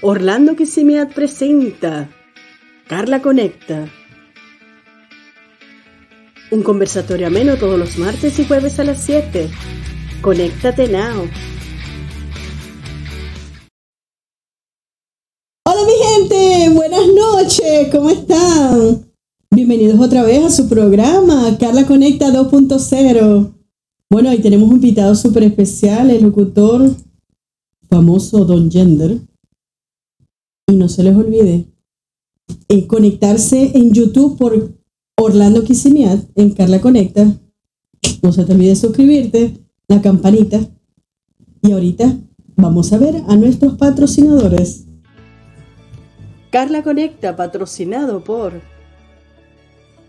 Orlando Kissimiat presenta Carla Conecta. Un conversatorio ameno todos los martes y jueves a las 7. Conéctate now. Hola mi gente, buenas noches, ¿cómo están? Bienvenidos otra vez a su programa Carla Conecta 2.0. Bueno, hoy tenemos un invitado súper especial, el locutor famoso Don Gender. Y no se les olvide eh, conectarse en YouTube por Orlando Kissimiat en Carla Conecta. No se te olvide suscribirte, la campanita. Y ahorita vamos a ver a nuestros patrocinadores. Carla Conecta, patrocinado por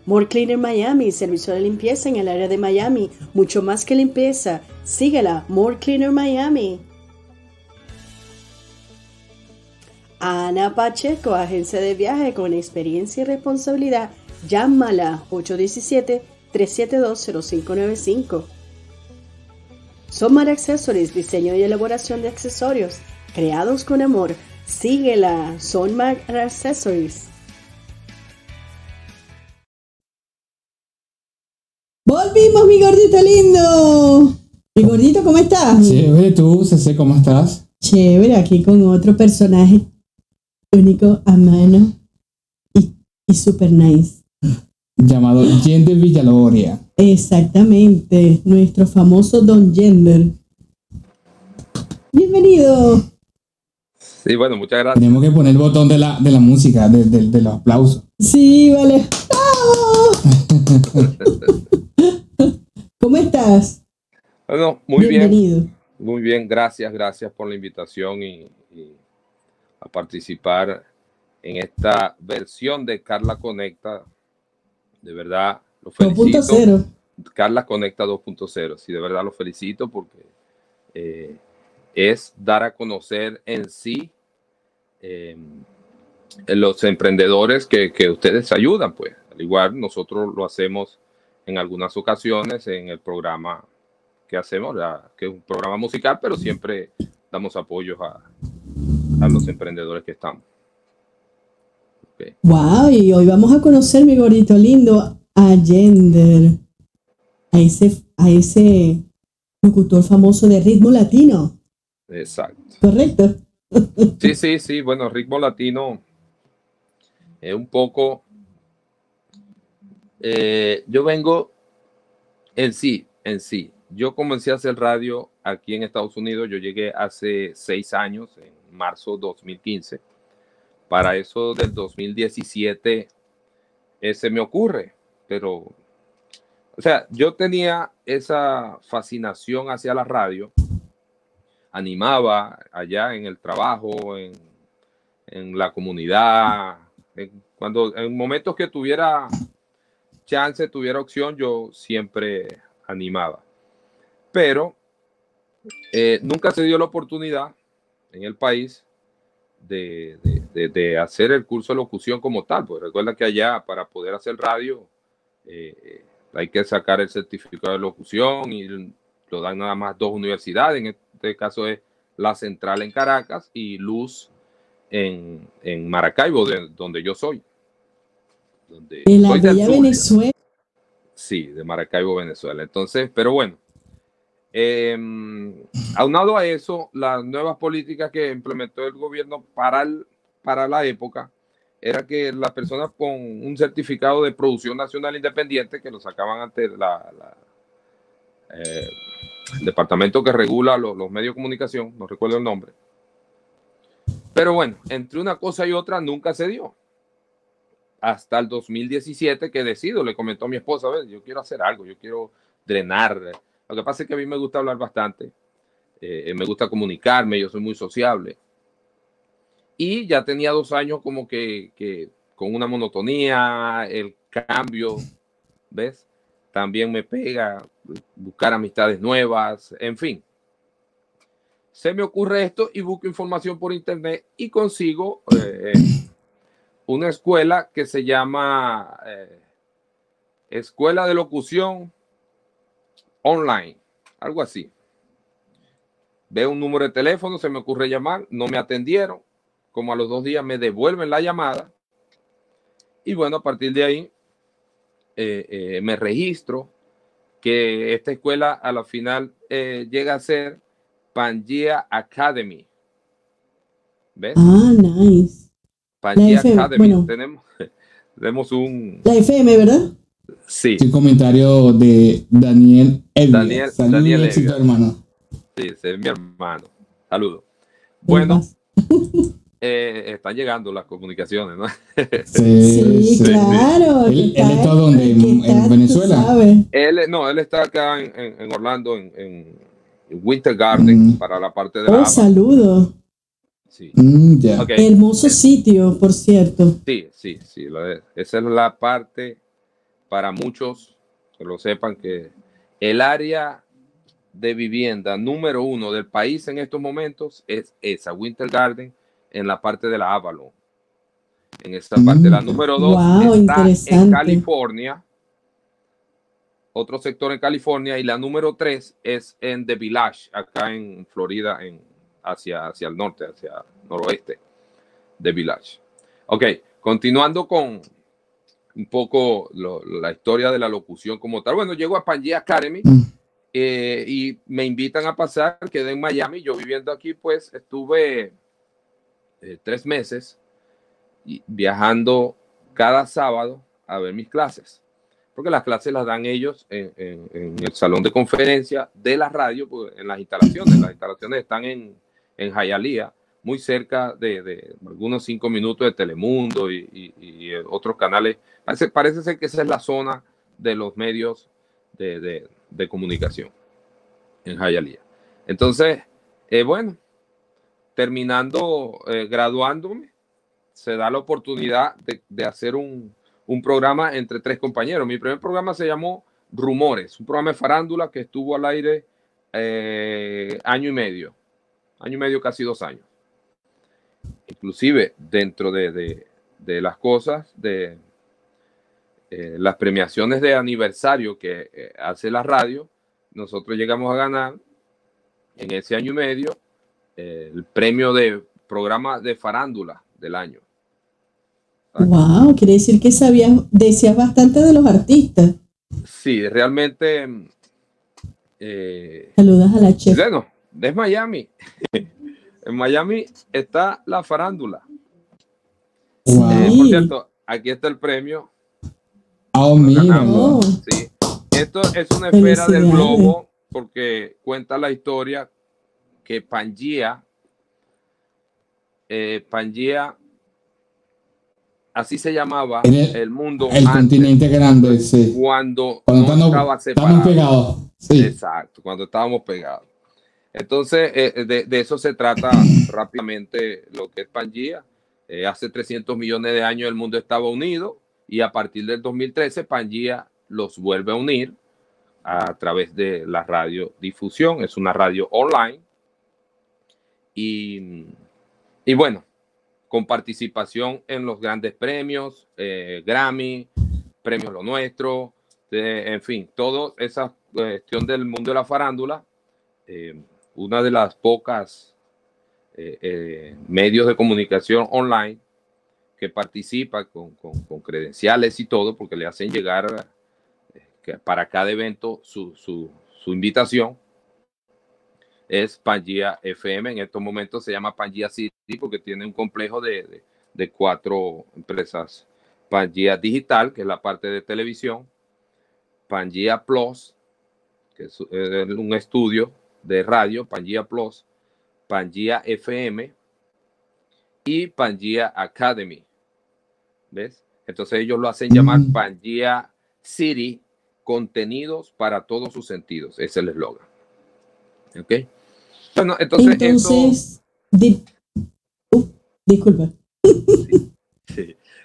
More Cleaner Miami, servicio de limpieza en el área de Miami, mucho más que limpieza. Síguela, More Cleaner Miami. Ana Pacheco, agencia de viaje con experiencia y responsabilidad. Llámala 817-372-0595. Somar Accessories, diseño y elaboración de accesorios, creados con amor. Síguela, Sonmar Accessories. Volvimos, mi gordito lindo. Mi gordito, ¿cómo estás? Chévere, tú, Cece, ¿cómo estás? Chévere, aquí con otro personaje único a mano y, y super nice. Llamado Gender Villaloria. Exactamente, nuestro famoso Don Gender. Bienvenido. Sí, bueno, muchas gracias. Tenemos que poner el botón de la, de la música, de, de- de los aplausos. Sí, vale. ¿Cómo estás? Bueno, muy bien, Bienvenido. muy bien, gracias, gracias por la invitación y a participar en esta versión de Carla Conecta. De verdad, lo felicito. 2.0. Carla Conecta 2.0. Sí, de verdad lo felicito porque eh, es dar a conocer en sí eh, los emprendedores que, que ustedes ayudan, pues. Al igual nosotros lo hacemos en algunas ocasiones en el programa que hacemos, la- que es un programa musical, pero siempre damos apoyos a, a los emprendedores que estamos. Ok. Wow, y hoy vamos a conocer, mi gordito lindo, a Gender. A ese, a ese locutor famoso de ritmo latino. Exacto. ¿Correcto? Sí, sí, sí. Bueno, ritmo latino es un poco. eh, yo vengo en sí, en sí. Yo comencé a hacer radio aquí en Estados Unidos. Yo llegué hace seis años, en marzo 2015. Para eso del 2017 eh, se me ocurre, pero, o sea, yo tenía esa fascinación hacia la radio animaba allá en el trabajo, en, la comunidad. cuando en momentos que tuviera chance, tuviera opción, yo siempre animaba. Pero eh, nunca se dio la oportunidad en el país de, de- de- de hacer el curso de locución como tal. Pues recuerda que allá para poder hacer radio eh, hay que sacar el certificado de locución y lo dan nada más dos universidades. En este caso es la central en Caracas y Luz en, en Maracaibo, de donde yo soy. Donde De la soy bella. Venezuela. Sí, de Maracaibo, Venezuela. Entonces, pero bueno, eh, aunado a eso, las nuevas políticas que implementó el gobierno para, el- para la época era que las personas con un certificado de producción nacional independiente, que lo sacaban ante la, la, eh, el departamento que regula los, los medios de comunicación, no recuerdo el nombre. Pero bueno, entre una cosa y otra nunca se dio. Hasta el 2017 que decido, le comentó a mi esposa, a ver, yo quiero hacer algo, yo quiero drenar. Lo que pasa es que a mí me gusta hablar bastante, eh, me gusta comunicarme, yo soy muy sociable. Y ya tenía dos años como que, que con una monotonía, el cambio, ¿ves? También me pega buscar amistades nuevas, en fin. Se me ocurre esto y busco información por internet y consigo eh, una escuela que se llama eh, Escuela de Locución Online, algo así. Veo un número de teléfono, se me ocurre llamar, no me atendieron. como a los dos días me devuelven la llamada. Y bueno, a partir de ahí eh, eh, me registro que esta escuela a la final eh, llega a ser Pangea Academy. ¿Ves? Ah, nice. Pangea Academy. Tenemos, tenemos un... La FM, ¿verdad? Sí. Un comentario de Daniel Daniel, Daniel hermano. Sí, es mi hermano. Saludos. Bueno, eh, están llegando las comunicaciones, ¿no? Sí, claro. ¿Él, está, donde? ¿En, Venezuela? Él, no, él está acá en, Orlando, en, Winter Garden, mm. para la parte de oh, saludo. Sí. Mm, Hermoso sitio, por cierto. Sí, sí, sí. esa es la parte para muchos, que lo sepan, que el área de vivienda número uno del país en estos momentos es esa, Winter Garden, en la parte de la Avalon. En esta parte, la mm. número dos está en California, otro sector en California, y la número tres es en The Village, acá en Florida, en, hacia, hacia el norte, hacia noroeste, The Village. Ok, continuando con, un poco la historia de la locución como tal. Bueno, llego a Pangea Academy mm. eh, y me invitan a pasar, quedé en Miami, yo viviendo aquí, pues estuve eh, tres meses viajando cada sábado a ver mis clases, porque las clases las dan ellos en, el salón de conferencia de la radio, pues, en las instalaciones, las instalaciones están en, en Hialeah, muy cerca de, algunos cinco minutos de Telemundo y, otros canales. Parece, parece, ser que esa es la zona de los medios de, comunicación en Hialeah. Entonces, eh, bueno, terminando, eh, graduándome, se da la oportunidad de, hacer un, programa entre tres compañeros. Mi primer programa se llamó Rumores, un programa de farándula que estuvo al aire eh, año y medio, año y medio, casi dos años inclusive dentro de, las cosas, de eh, las premiaciones de aniversario que eh, hace la radio, nosotros llegamos a ganar en ese año y medio eh, el premio de programa de farándula del año. Wow, quiere decir que sabías, decías bastante de los artistas. Sí, realmente. Saludas a la chef. Bueno, es Miami. En Miami está la farándula. Eh, por cierto, aquí está el premio. Oh, mira. Sí. Esto es una esfera del globo porque cuenta la historia que Pangea, eh, Pangea, así se llamaba el, mundo. El continente grande, sí. Cuando, no estaba separado. pegados. Exacto, cuando estábamos pegados. Entonces, eh, eh, de, eso se trata rápidamente lo que es Pangea. Eh, hace 300 millones de años el mundo estaba unido y a partir del 2013 Pangea los vuelve a unir a través de la radiodifusión. Es una radio online. Y, y bueno, con participación en los grandes premios, Grammy, Premios Lo Nuestro, en fin, toda esa cuestión del mundo de la farándula una de las pocas eh, eh, medios de comunicación online que participa con, credenciales y todo, porque le hacen llegar eh, para cada evento su, invitación, es Pangea FM. En estos momentos se llama Pangea City porque tiene un complejo de, cuatro empresas. Pangea Digital, que es la parte de televisión, Pangea Plus, que es un estudio de radio, Pangea Plus, Pangea FM y Pangea Academy. ¿Ves? Entonces ellos lo hacen llamar mm. Pangea City, contenidos para todos sus sentidos. es el eslogan. ¿Ok? Bueno, entonces, uh, disculpa.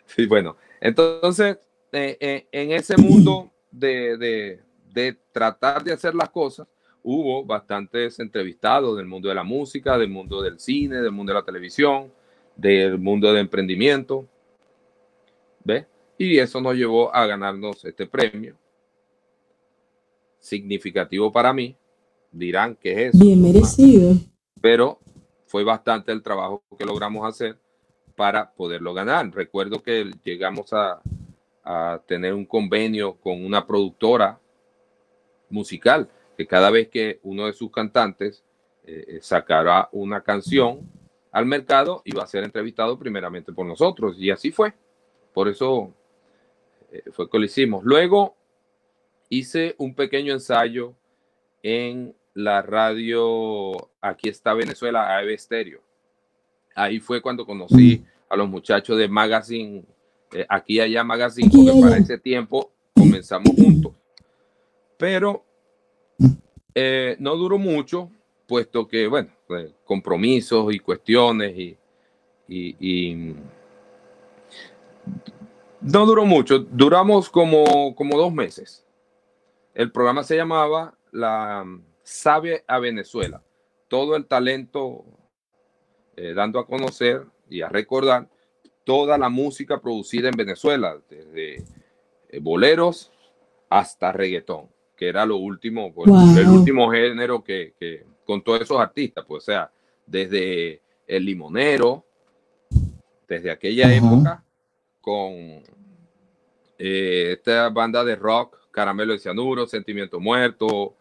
Sí, bueno. Entonces, eh, eh, en ese mundo de, de tratar de hacer las cosas, hubo bastantes entrevistados del mundo de la música, del mundo del cine, del mundo de la televisión, del mundo de emprendimiento. ¿Ve? Y eso nos llevó a ganarnos este premio. Significativo para mí. Dirán que es eso. Bien merecido. Pero fue bastante el trabajo que logramos hacer para poderlo ganar. Recuerdo que llegamos a, a tener un convenio con una productora musical, que cada vez que uno de sus cantantes eh, sacara una canción al mercado, iba a ser entrevistado primeramente por nosotros. Y así fue. Por eso eh, fue que lo hicimos. Luego hice un pequeño ensayo en la radio, aquí está Venezuela, AEB Stereo. Ahí fue cuando conocí a los muchachos de Magazine, eh, aquí allá Magazine, porque para ese tiempo comenzamos juntos. Pero eh, no duró mucho, puesto que, bueno, pues, compromisos y cuestiones y, y, no duró mucho, duramos como, como dos meses. El programa se llamaba La Sabe a Venezuela. Todo el talento eh, dando a conocer y a recordar toda la música producida en Venezuela, desde eh, boleros hasta reggaetón, que era lo último, pues, el último género que, que, con todos esos artistas, pues o sea, desde El Limonero, desde aquella época, con eh, esta banda de rock, Caramelo de Cianuro, Sentimiento Muerto,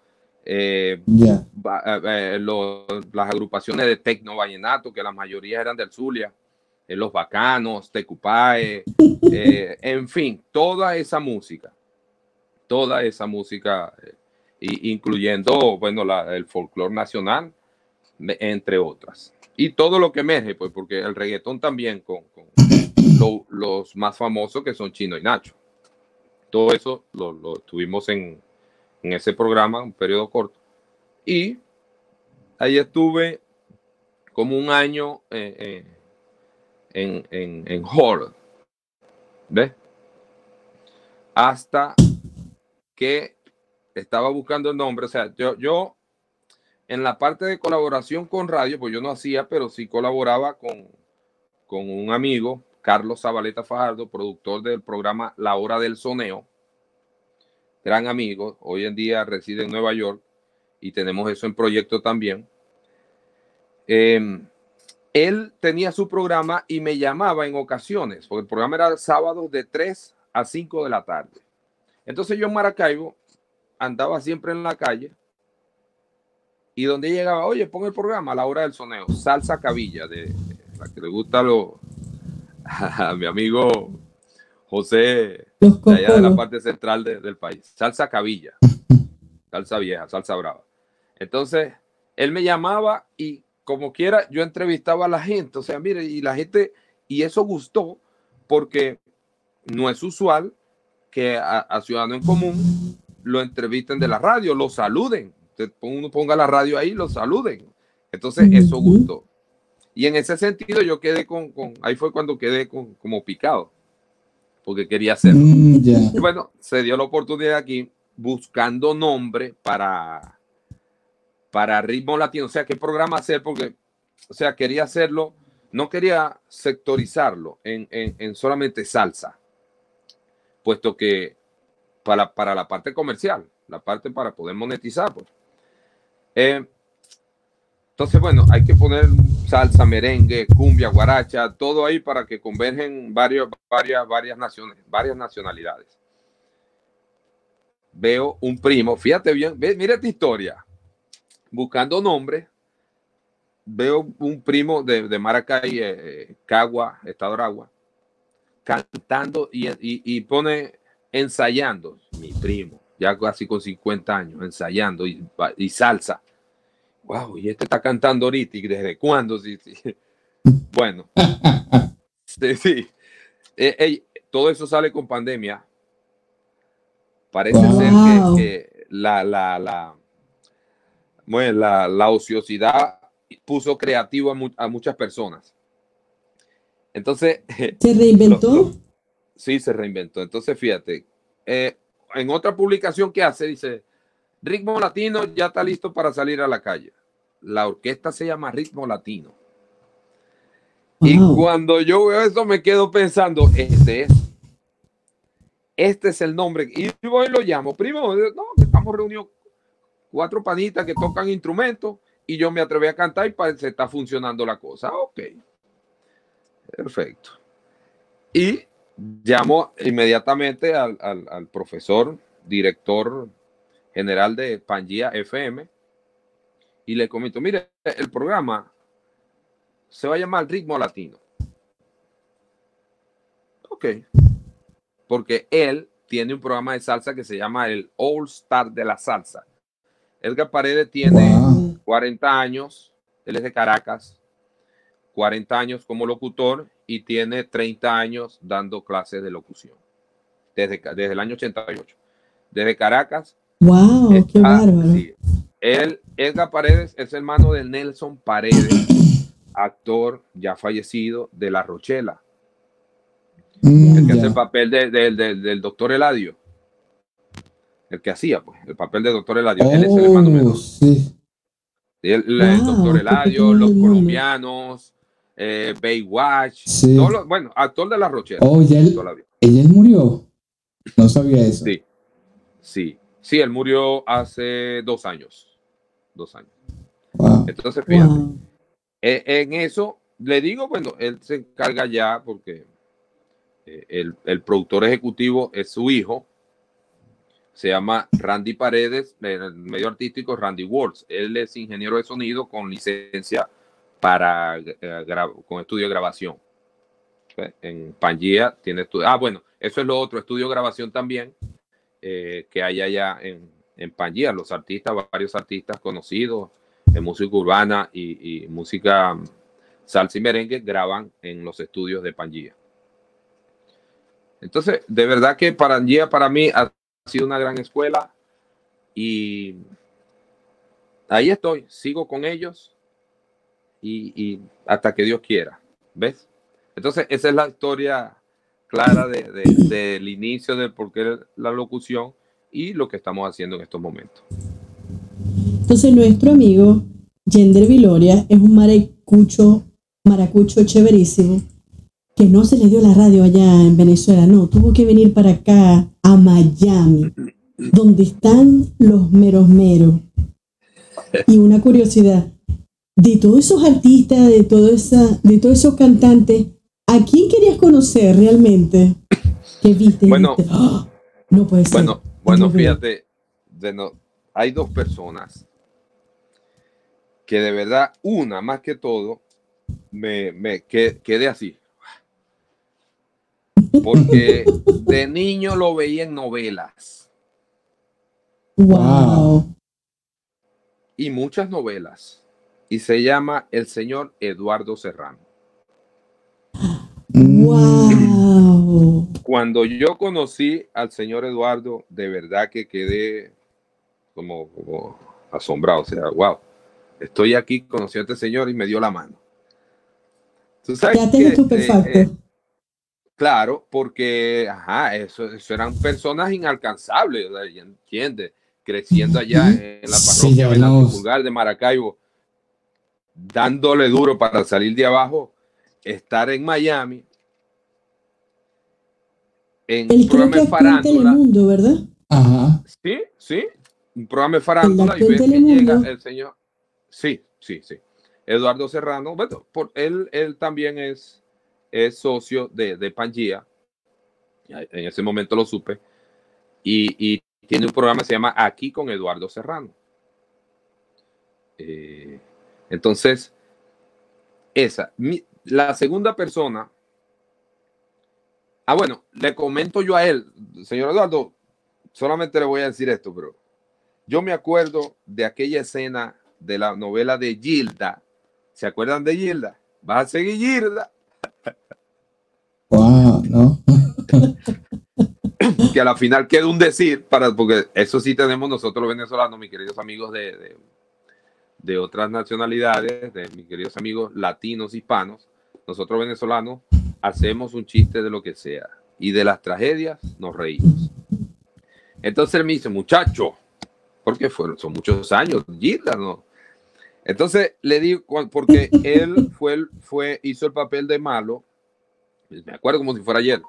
eh, las agrupaciones de tecno vallenato, que la mayoría eran del Zulia, eh, los bacanos, Tecupae, eh, en fin, toda esa música, toda esa música, eh, incluyendo, bueno, la, el folclore nacional, entre otras. Y todo lo que emerge, pues, porque el reggaetón también con, con los más famosos que son Chino y Nacho. Todo eso lo, lo tuvimos en, en ese programa, un periodo corto. Y ahí estuve como un año eh, en, en, en Hall. ¿Ves? Hasta que estaba buscando el nombre. O sea, yo, yo en la parte de colaboración con radio, pues yo no hacía, pero sí colaboraba con, con un amigo, Carlos Zabaleta Fajardo, productor del programa La Hora del Soneo. Gran amigo, hoy en día reside en Nueva York y tenemos eso en proyecto también. Eh, él tenía su programa y me llamaba en ocasiones, porque el programa era sábado de 3 a 5 de la tarde. Entonces yo en Maracaibo andaba siempre en la calle y donde llegaba, oye, pon el programa a la hora del soneo, salsa cabilla, de, la que le gusta lo, a mi amigo José, de allá de la parte central del país, salsa cabilla, salsa vieja, salsa brava. Entonces, él me llamaba y como quiera, yo entrevistaba a la gente, o sea, mire, y la gente, y eso gustó porque no es usual que a, Ciudadano en Común lo entrevisten de la radio, lo saluden. Uno ponga la radio ahí, lo saluden. Entonces, eso gustó. Y en ese sentido, yo quedé con, con ahí fue cuando quedé con, como picado, porque quería hacerlo. Mm, y bueno, se dio la oportunidad aquí buscando nombre para para ritmo latino. O sea, ¿qué programa hacer? Porque, o sea, quería hacerlo, no quería sectorizarlo en, en, solamente salsa, puesto que para, para, la parte comercial, la parte para poder monetizar. Pues. Eh, entonces, bueno, hay que poner salsa, merengue, cumbia, guaracha, todo ahí para que convergen varios, varias, varias naciones, varias nacionalidades. Veo un primo, fíjate bien, mira esta historia buscando nombre, veo un primo de, de Maracay, eh, Cagua, Estado Aragua, cantando y, pone ensayando, mi primo, ya casi con 50 años, ensayando y, salsa. Wow, y este está cantando ahorita, ¿y desde cuándo? Sí, Bueno, sí, eh, todo eso sale con pandemia. Parece ser que, la, la bueno, la, ociosidad puso creativo a, muchas personas. Entonces... ¿Se reinventó? sí, se reinventó. Entonces, fíjate, eh, en otra publicación que hace, dice, Ritmo Latino ya está listo para salir a la calle. La orquesta se llama Ritmo Latino. Y cuando yo veo eso me quedo pensando, este es. Este es el nombre. Y voy y lo llamo. Primo, no, estamos reunidos cuatro panitas que tocan instrumentos y yo me atreví a cantar y se está funcionando la cosa. Ok. Perfecto. Y llamo inmediatamente al, al, al profesor, director general de Pangea FM, y le comento, mire, el programa se va a llamar Ritmo Latino. Ok. Porque él tiene un programa de salsa que se llama el All Star de la Salsa. Edgar Paredes tiene Wow. 40 años, él es de Caracas, 40 años como locutor y tiene 30 años dando clases de locución. Desde, desde el año 88. Desde Caracas. ¡Wow! ¡Qué bárbaro! sí. Él, Edgar Paredes es hermano de Nelson Paredes, actor ya fallecido de La Rochela, Mm, el que hace el papel de- de- de- del doctor Eladio. El que hacía, pues, el papel del doctor Eladio. Él es el hermano Oh, menor. sí. El, el Wow, doctor Eladio, los colombianos, eh, Baywatch, Sí. bueno, actor de La Rochela. Oh, ya él, él murió. No sabía eso. Sí, sí, sí, él murió hace dos años. Dos años. Wow. Entonces, fíjate, ¡Wow! eh, en eso le digo, bueno, él se encarga ya porque eh, el, el productor ejecutivo es su hijo. Se llama Randy Paredes, en el medio artístico Randy Walls. Él es ingeniero de sonido con licencia para eh, con estudio de grabación. ¿Ve? En Pangea tiene estudio. Ah, bueno, eso es lo otro, estudio de grabación también eh, que hay allá en, en Pangea. Los artistas, varios artistas conocidos de música urbana y, música salsa y merengue graban en los estudios de Pangea. Entonces, de verdad que Pangea para mí ha sido una gran escuela y ahí estoy, sigo con ellos y, hasta que Dios quiera, ¿ves? Entonces, esa es la historia clara de- de- del inicio de por qué la locución y lo que estamos haciendo en estos momentos. Entonces, nuestro amigo Yender Viloria es un maracucho, maracucho chéverísimo que no se le dio la radio allá en Venezuela, no, tuvo que venir para acá, a Miami, donde están los meros meros. Y una curiosidad, de todos esos artistas, de, todo esa, de todos esos cantantes, ¿a quién querías conocer realmente? ¿Qué viste? Bueno, "Ah, no puede ser. Bueno, bueno, fíjate, de no- hay dos personas que de verdad, una más que todo, me, me que- quedé así. Porque de niño lo veía en novelas wow. y muchas novelas. Y se llama El señor Eduardo Serrano. Wow. Cuando yo conocí al señor Eduardo, de verdad que quedé como, como asombrado. O sea, wow, estoy aquí, conocí a este señor y me dio la mano. Estupefacto. Eh, eh, claro, porque, ajá, eso, eso eran personas inalcanzables, ya ¿entiendes? Creciendo allá en la Sí, parroquia ya. Pulgar de Maracaibo, dándole duro para salir de abajo, estar en Miami, en Él un creo programa que en farándula. Telemundo, ¿verdad? Ajá. Sí, sí, un programa de farándula y ves que llega el señor. Sí, sí, sí. Eduardo Serrano, bueno, por, él, él también es, es socio de, de Pangea. En ese momento lo supe. Y, y tiene un programa que se llama Aquí con Eduardo Serrano. Eh, entonces, esa. Mi- la segunda persona. Ah, bueno, le comento yo a él, señor Eduardo, solamente le voy a decir esto, pero yo me acuerdo de aquella escena de la novela de Gilda. ¿Se acuerdan de Gilda? Vas a seguir Gilda, Wow, ¿no? que a la final queda un decir, para, porque eso sí tenemos nosotros los venezolanos, mis queridos amigos de, de, de otras nacionalidades, de mis queridos amigos latinos, hispanos, nosotros venezolanos hacemos un chiste de lo que sea y de las tragedias nos reímos. Entonces él me dice, muchacho, porque fueron, son muchos años, Gilda, ¿no? Entonces le digo, porque él fue, fue, hizo el papel de malo, me acuerdo como si fuera ayer,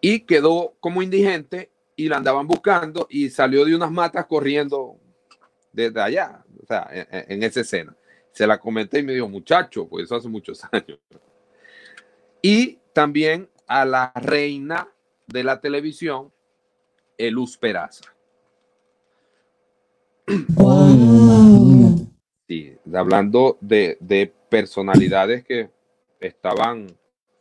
y quedó como indigente y la andaban buscando y salió de unas matas corriendo desde allá, o sea, en, en esa escena. Se la comenté y me dijo, muchacho, pues eso hace muchos años. y también a la reina de la televisión, Eluz Peraza. Wow. Sí, hablando de, de personalidades que estaban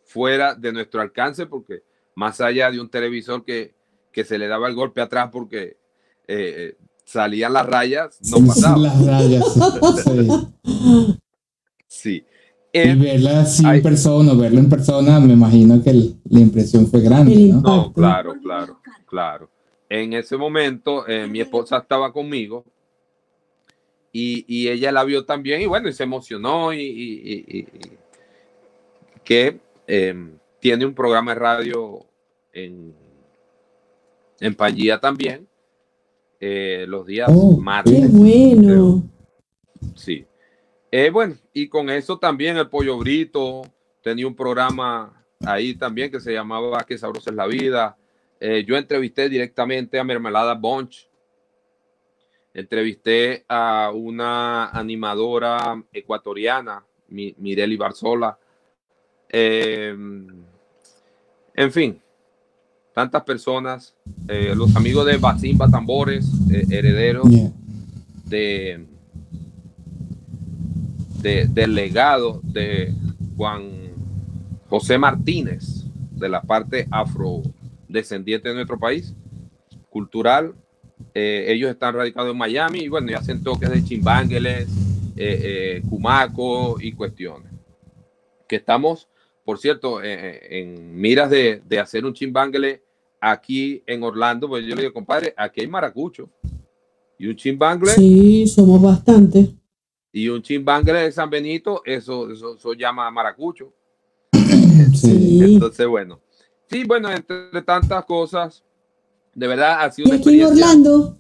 fuera de nuestro alcance, porque más allá de un televisor que, que se le daba el golpe atrás porque eh, salían las rayas, no pasaba. Las rayas, sí. Sí. Y verla así en persona, verlo en persona, me imagino que el- la impresión fue grande, ¿no? claro, claro, claro. En ese momento, eh, mi esposa estaba conmigo y, y ella la vio también y bueno, y se emocionó y, y- y- y- y que eh, tiene un programa de radio en, en Pangía también, eh, los días Oh, Qué martes. bueno. Sí. Eh, bueno, y con eso también el Pollo Brito tenía un programa ahí también que se llamaba Qué sabrosa es la vida. Eh, yo entrevisté directamente a Mermelada Bunch. Entrevisté a una animadora ecuatoriana, Mi- Mireli Barzola. En fin, tantas personas. Eh, los amigos de Basimba Tambores, eh, herederos Yeah. de, de- del legado de Juan José Martínez, de la parte afrodescendiente de nuestro país, cultural. Eh, ellos están radicados en Miami y bueno, y hacen toques de chimbángueles, eh, cumaco y cuestiones. Que estamos, por cierto, en miras de, de hacer un chimbánguele aquí en Orlando, pues yo le digo, compadre, aquí hay maracucho. Y un chimbangle Sí, somos bastantes. y un chimbangle de San Benito, eso, eso, eso llama maracucho. Sí. Entonces, bueno. Sí, bueno, entre tantas cosas, de verdad ha sido Y una aquí en. Orlando,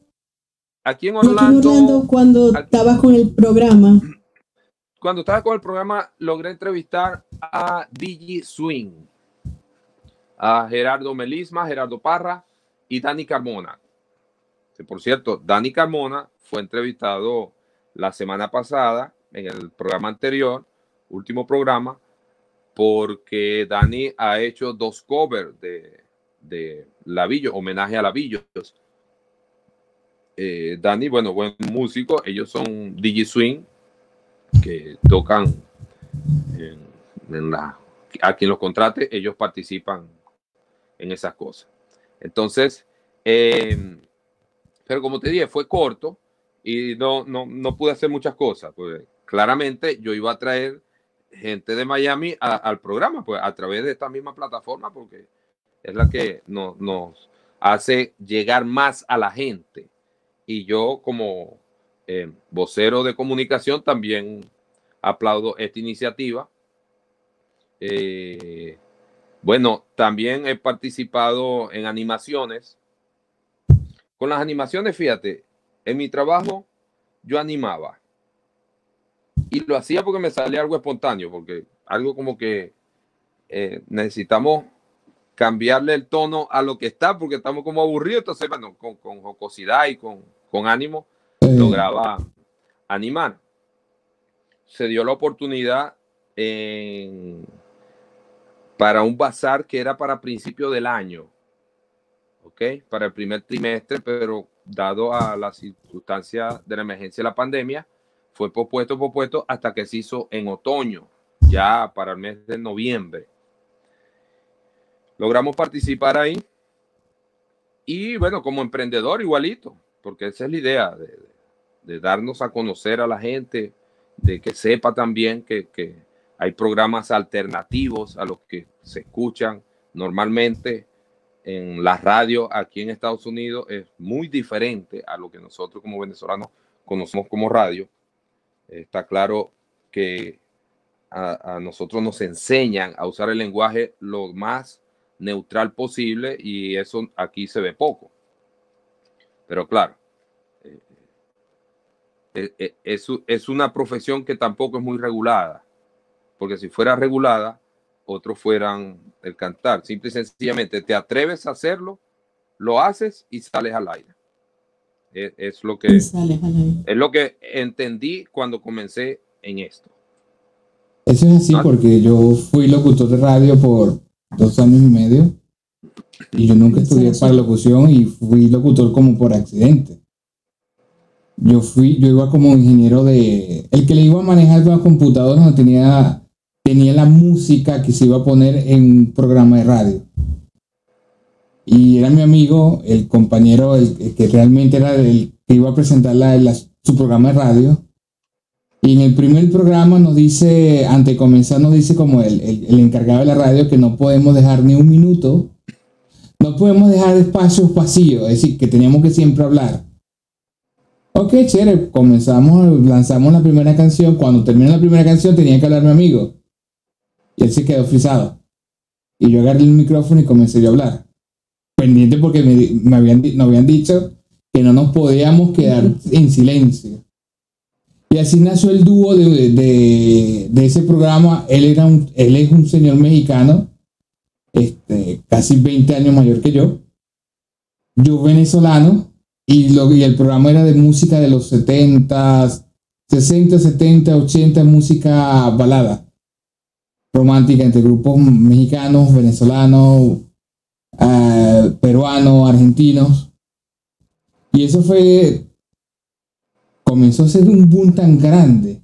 Aquí en y aquí en Orlando, cuando aquí- estabas con el programa, cuando estaba con el programa, logré entrevistar a Digi Swing, a Gerardo Melisma, Gerardo Parra y Dani Carmona. Por cierto, Dani Carmona fue entrevistado la semana pasada en el programa anterior, último programa, porque Dani ha hecho dos covers de, de homenaje a Lavillos. Eh, Dani, bueno, buen músico, ellos son Digi Swing, que tocan en, en a quien los contrate, ellos participan en esas cosas. Entonces, eh, pero como te dije, fue corto y no, no, no pude hacer muchas cosas. Pues claramente yo iba a traer gente de Miami a- al programa, pues a través de esta misma plataforma, porque es la que nos, nos hace llegar más a la gente. Y yo como eh, vocero de comunicación también aplaudo esta iniciativa. Eh, bueno, también he participado en animaciones. Con las animaciones, fíjate, en mi trabajo yo animaba. Y lo hacía porque me salía algo espontáneo, porque algo como que eh, necesitamos cambiarle el tono a lo que está, porque estamos como aburridos. Entonces, bueno, con, con jocosidad y con, con ánimo, Eh, lograba animar. Se dio la oportunidad en- para un bazar que era para principio del año, ¿ok? Para el primer trimestre, pero dado a la circunstancia de la emergencia de la pandemia, fue pospuesto, pospuesto hasta que se hizo en otoño, ya para el mes de noviembre. Logramos participar ahí y bueno, como emprendedor igualito, porque esa es la idea de, de- de darnos a conocer a la gente, de que sepa también que, que hay programas alternativos a los que se escuchan normalmente en la radio aquí en Estados Unidos. Es muy diferente a lo que nosotros como venezolanos conocemos como radio. Está claro que a, nosotros nos enseñan a usar el lenguaje lo más neutral posible y eso aquí se ve poco. Pero claro, eh, eh, eh, es, es una profesión que tampoco es muy regulada, porque si fuera regulada, otros fueran el cantar. Simple y sencillamente te atreves a hacerlo, lo haces y sales al aire. Es, es lo que es lo que entendí cuando comencé en esto. Eso es así Ah. porque yo fui locutor de radio por dos años y medio y yo nunca estudié para locución y fui locutor como por accidente. Yo fui, yo iba como ingeniero de, el que le iba a manejar las computadoras no tenía, tenía la música que se iba a poner en un programa de radio. Y era mi amigo, el compañero, el, que realmente era el que iba a presentar su programa de radio. Y en el primer programa nos dice, antes de comenzar, nos dice como el, el- el encargado de la radio que no podemos dejar ni un minuto, no podemos dejar espacios vacíos, es decir, que teníamos que siempre hablar. Ok, chévere, comenzamos, lanzamos la primera canción. Cuando terminó la primera canción tenía que hablar mi amigo. Y él se quedó frisado. Y yo agarré el micrófono y comencé a hablar. Pendiente porque me, habían, nos habían dicho que no nos podíamos quedar en silencio. Y así nació el dúo de, de- de ese programa. Él, era un, él es un señor mexicano, este, casi 20 años mayor que yo. Yo venezolano. Y, lo, y el programa era de música de los 70, 60, 70, 80, música balada. Romántica entre grupos mexicanos, venezolanos, ah, peruanos, argentinos. Y eso fue comenzó a ser un boom tan grande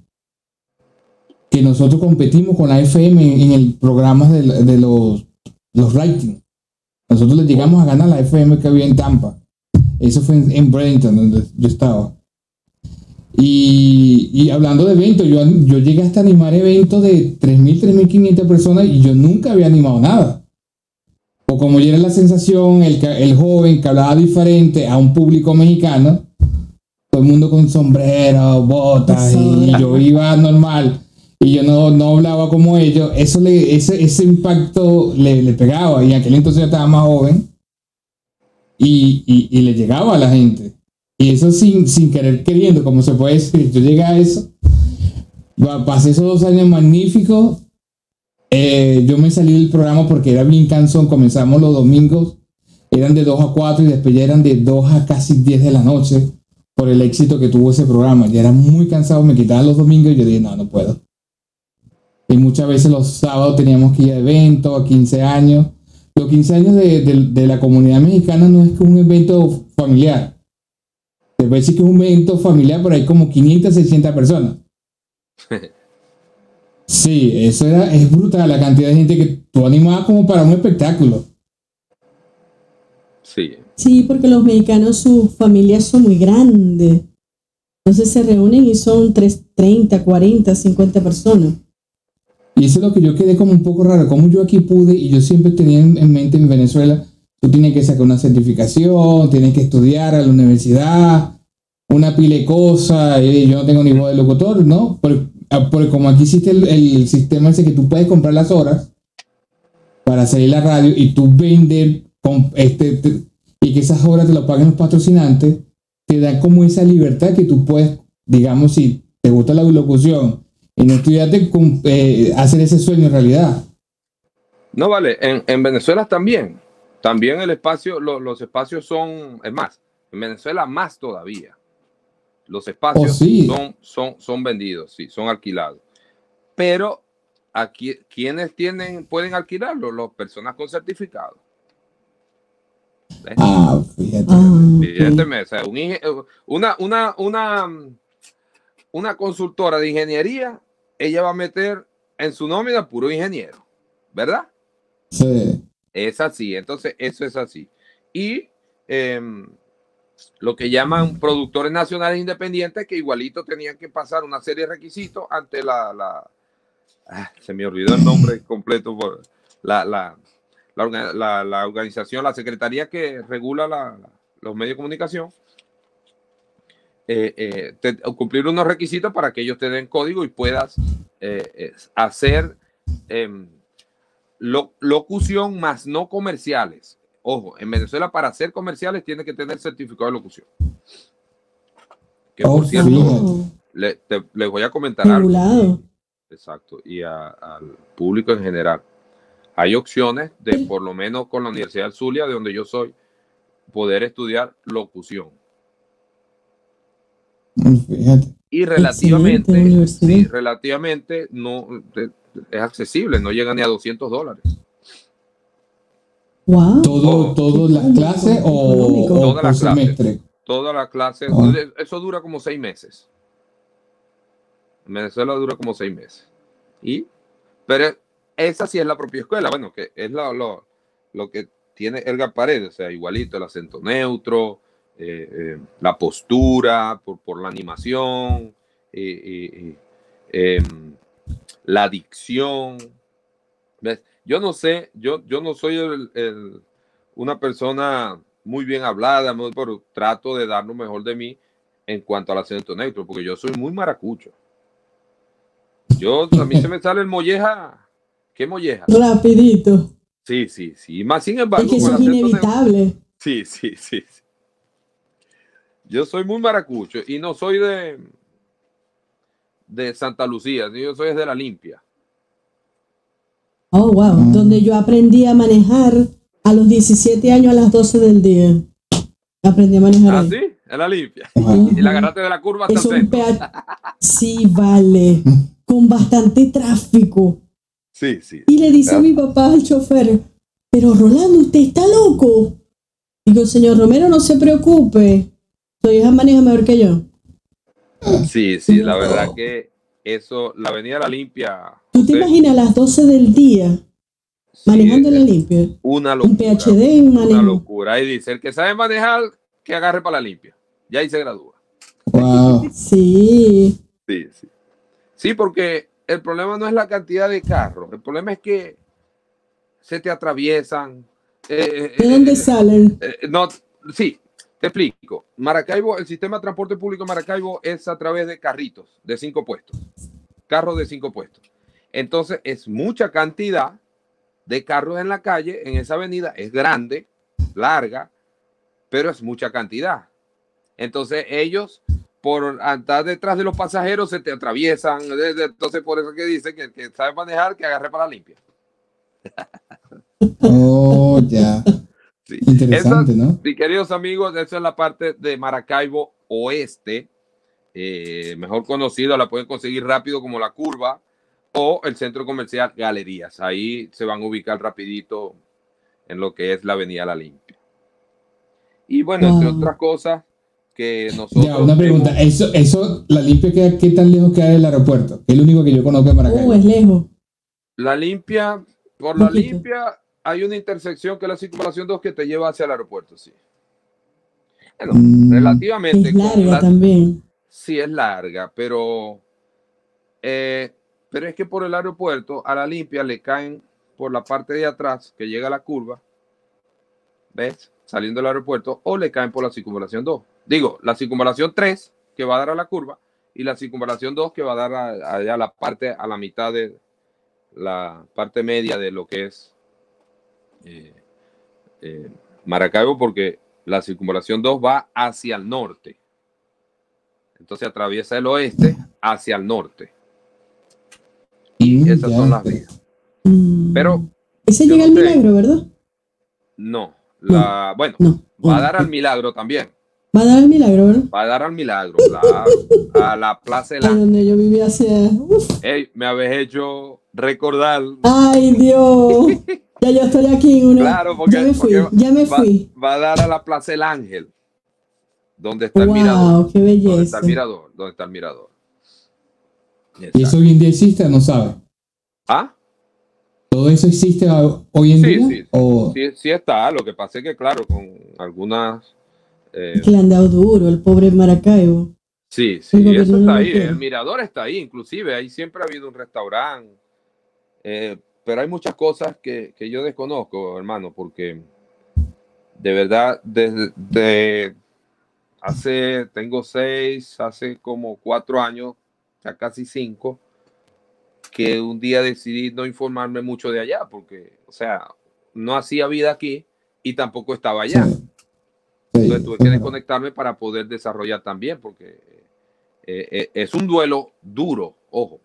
que nosotros competimos con la FM en, el programa de, de los, los ratings. Nosotros le llegamos a ganar la FM que había en Tampa. Eso fue en, en Bradenton, donde yo estaba. Y, y hablando de eventos, yo, yo llegué hasta animar eventos de 3.000, 3.500 personas y yo nunca había animado nada. O como ya era la sensación, el, el joven que hablaba diferente a un público mexicano, todo el mundo con sombrero, botas, y yo iba normal y yo no, no hablaba como ellos, eso le, ese, ese impacto le, le pegaba. Y en aquel entonces yo estaba más joven y, y, y le llegaba a la gente. Y eso sin, sin querer queriendo, como se puede decir. Yo llegué a eso, pa- pasé esos dos años magníficos. Eh, yo me salí del programa porque era bien cansón. Comenzamos los domingos, eran de 2 a 4 y después ya eran de 2 a casi 10 de la noche por el éxito que tuvo ese programa. Ya era muy cansado, me quitaban los domingos y yo dije, no, no puedo. Y muchas veces los sábados teníamos que ir a eventos, a 15 años. Los 15 años de, de- de la comunidad mexicana no es que un evento familiar. Se puede decir que es un evento familiar, pero hay como 500, 600 personas. Sí, eso era, es brutal la cantidad de gente que tú animabas como para un espectáculo. Sí. Sí, porque los mexicanos, sus familias son muy grandes. Entonces se reúnen y son tres- 30, 40, 50 personas. Y eso es lo que yo quedé como un poco raro. Como yo aquí pude, y yo siempre tenía en en mente en Venezuela, tú tienes que sacar una certificación, tienes que estudiar a la universidad, una cosas, y yo no tengo ni voz de locutor, ¿no? Por- ah, Porque como aquí existe el, el sistema ese que tú puedes comprar las horas para salir la radio y tú vender este, te- y que esas horas te lo paguen los patrocinantes, te da como esa libertad que tú puedes, digamos, si te gusta la locución y no estudiaste, eh, hacer ese sueño en realidad. No vale, en, en Venezuela también. También el espacio, lo- los espacios son, es más, en Venezuela más todavía. Los espacios Oh, sí. son, son, son vendidos, sí, son alquilados. Pero aquí, ¿quiénes tienen, pueden alquilarlo? Las personas con certificado. Ah, fíjate. Ah, ok. Evidentemente, o sea, un inge- una, una, una, una consultora de ingeniería, ella va a meter en su nómina puro ingeniero, ¿verdad? Sí. Es así, entonces eso es así. Y em, lo que llaman productores nacionales independientes, que igualito tenían que pasar una serie de requisitos ante la... ah, se me olvidó el nombre completo, por la, la, la orga- la- la organización, la secretaría que regula la- la- los medios de comunicación. eh, eh, cumplir unos requisitos para que ellos te den código y puedas eh, hacer em, lo- locución más no comerciales. Ojo, en Venezuela para hacer comerciales tiene que tener certificado de locución. Que Oh, por cierto, Oh, le- te- les voy a comentar algo. regulado. Exacto, y a- al público en general. Hay opciones de, por lo menos con la Universidad del Zulia, de donde yo soy, poder estudiar locución. Fíjate. Y relativamente, sí, relativamente no es accesible, no llega ni a 200 dólares. Wow. ¿Todo, ¿Todas las clases o, todas las clases? Todas las clases. Eso dura como seis meses. En Venezuela dura como seis meses. Y, pero esa sí es la propia escuela. Bueno, que es lo, lo, lo que tiene Edgar Paredes, o sea, igualito el acento neutro, eh, eh, la postura, por, por la animación, eh, em, la dicción. ¿Ves? Yo no sé, yo, yo no soy el, una persona muy bien hablada, pero trato de dar lo mejor de mí en cuanto al acento neutro, porque yo soy muy maracucho. Yo, a mí se me sale el molleja. ¿Qué molleja? Rapidito. Sí, sí, sí. Más sin embargo. Es que eso es inevitable. Sí, sí, sí, sí. Yo soy muy maracucho y no soy de, de Santa Lucía, yo soy de la limpia. Oh, wow. Mm. Donde yo aprendí a manejar a los 17 años a las 12 del día. Aprendí a manejar. ¿Ah, sí? En la limpia. Y la agarraste de la curva hasta el Sí, vale. Con bastante tráfico. Sí, sí. Y le dice a mi papá al chofer, pero Rolando, usted está loco. Digo, señor Romero, no se preocupe. Su hija maneja mejor que yo. Sí, sí, la verdad que eso, la avenida La Limpia. ¿Tú te imaginas a las 12 del día manejando La Limpia? Una locura. Un PhD en manejo. Una locura. Y dice, el que sabe manejar, que agarre para La Limpia. Ya ahí se gradúa. Wow. sí. Sí, sí. Sí, porque el problema no es la cantidad de carros, el problema es que se te atraviesan. Eh, ¿De dónde eh, salen? Eh, no, sí, te explico. Maracaibo, el sistema de transporte público Maracaibo es a través de carritos de cinco puestos, carros de cinco puestos. Entonces es mucha cantidad de carros en la calle, en esa avenida, es grande, larga, pero es mucha cantidad. Entonces ellos por andar detrás de los pasajeros se te atraviesan. Entonces, por eso que dice que el que sabe manejar, que agarre para limpia. Oh, ya. Interesante, ¿no? Sí, queridos amigos, esa es la parte de Maracaibo Oeste, eh, mejor conocido, la pueden conseguir rápido como la curva o el centro comercial Galerías. Ahí se van a ubicar rapidito en lo que es la Avenida La Limpia. Y bueno, entre otras cosas, que nosotros. Ya, una pregunta. Eso, eso, la limpia, queda, ¿qué tan lejos queda del aeropuerto? Que es lo único que yo conozco de Maracaibo. Uh, es lejos. La limpia, por la limpia, hay una intersección que es la circulación 2 que te lleva hacia el aeropuerto, sí. Bueno, mm. relativamente. Es larga también. Sí, es larga, pero. Eh, pero es que por el aeropuerto a la limpia le caen por la parte de atrás que llega a la curva, ¿ves? Saliendo del aeropuerto, o le caen por la circulación 2 digo, la circunvalación 3 que va a dar a la curva y la circunvalación 2 que va a dar a, la parte, a la mitad de la parte media de lo que es eh, eh, Maracaibo, porque la circunvalación 2 va hacia el norte. Entonces atraviesa el oeste hacia el norte. Y esas son las vías. Mm. Pero. Ese llega al milagro, ¿verdad? No. La, bueno, va a dar al milagro también. Va a dar al milagro, ¿verdad? Va a dar al milagro. a la Plaza de la. donde yo vivía hace. Ey, me habéis hecho recordar. ¡Ay, Dios! ya yo estoy aquí en una. Claro, porque. Ya me fui, ya me va, fui. Va a dar a la Plaza del Ángel. Donde está el mirador. ¡Qué belleza! Donde está el mirador. Donde está el mirador. ¿Y eso hoy en día existe? No sabe. ¿Ah? ¿Todo eso existe hoy en día? Sí, o... sí, sí está. Lo que pasa es que, claro, con algunas eh, que le han dado duro, el pobre Maracaibo. Sí, sí, eso está ahí. El mirador está ahí, inclusive. Ahí siempre ha habido un restaurante. Eh, pero hay muchas cosas que, que, yo desconozco, hermano, porque de verdad, desde hace, tengo seis, hace como cuatro años, ya casi cinco, que un día decidí no informarme mucho de allá, porque, o sea, no hacía vida aquí y tampoco estaba allá. Entonces tuve que desconectarme para poder desarrollar también, porque eh, eh, es un duelo duro, ojo,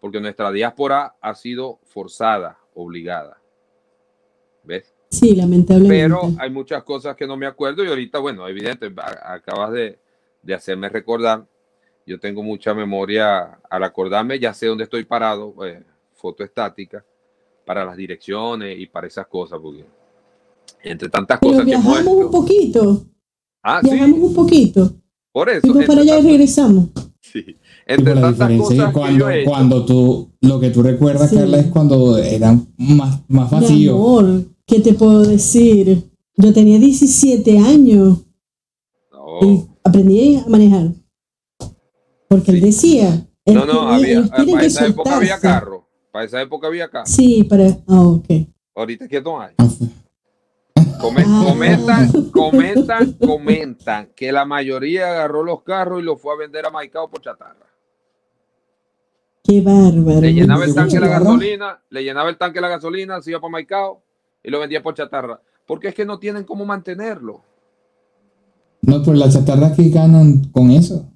porque nuestra diáspora ha sido forzada, obligada. ¿Ves? Sí, lamentablemente. Pero hay muchas cosas que no me acuerdo y ahorita, bueno, evidente, acabas de, de hacerme recordar. Yo tengo mucha memoria al acordarme, ya sé dónde estoy parado, eh, foto estática, para las direcciones y para esas cosas, porque entre tantas Pero cosas que viajamos un poquito. Ah, Viajamos sí, un poquito. por eso. Fuimos para allá y regresamos. sí, entre la tantas diferencia es cosas que que cuando, yo he hecho, cuando tú, lo que tú recuerdas, Sí. Carla, es cuando eran más, más Mi vacío. amor, ¿qué te puedo decir? Yo tenía 17 años no, y aprendí a manejar. Porque él decía, él no, no, había, tienen para esa época había carro, para esa época había carro. Sí, para. Ah, ok. Ahorita es que no hay. Ah, Comen- Ah. Comentan, comentan, comentan que la mayoría agarró los carros y los fue a vender a Maicao por chatarra. Qué bárbaro. Le llenaba el ¿Sí, tanque de la chatarra? gasolina, le llenaba el tanque de la gasolina, se iba para Maicao y lo vendía por chatarra. Porque es que no tienen cómo mantenerlo. No, pero las chatarras que ganan con eso.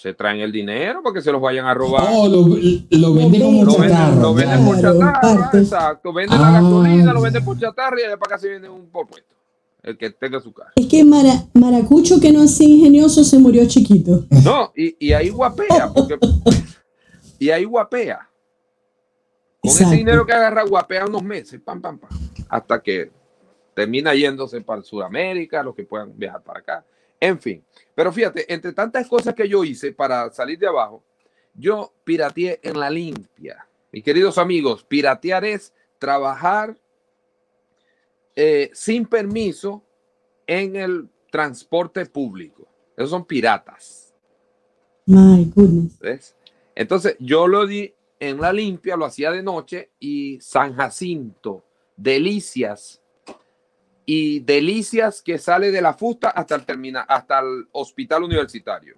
Se traen el dinero para que se los vayan a robar. Oh, lo, lo vende como lo venden, chatarra. lo venden por chatarra, parte. exacto. Venden Ah. la gasolina, lo venden por chatarra y para acá se vende un por puesto. El que tenga su carro. Es que Mara- Maracucho, que no hacía ingenioso, se murió chiquito. No, y, y ahí guapea, porque. y ahí guapea. Con Exacto. ese dinero que agarra, guapea unos meses, pam, pam, pam. Hasta que termina yéndose para Sudamérica, los que puedan viajar para acá. En fin. Pero fíjate, entre tantas cosas que yo hice para salir de abajo, yo pirateé en la limpia. Mis queridos amigos, piratear es trabajar eh, sin permiso en el transporte público. Esos son piratas. My goodness. ¿ves? Entonces yo lo di en la limpia, lo hacía de noche y San Jacinto, Delicias y Delicias que sale de la fusta hasta el hasta el hospital universitario.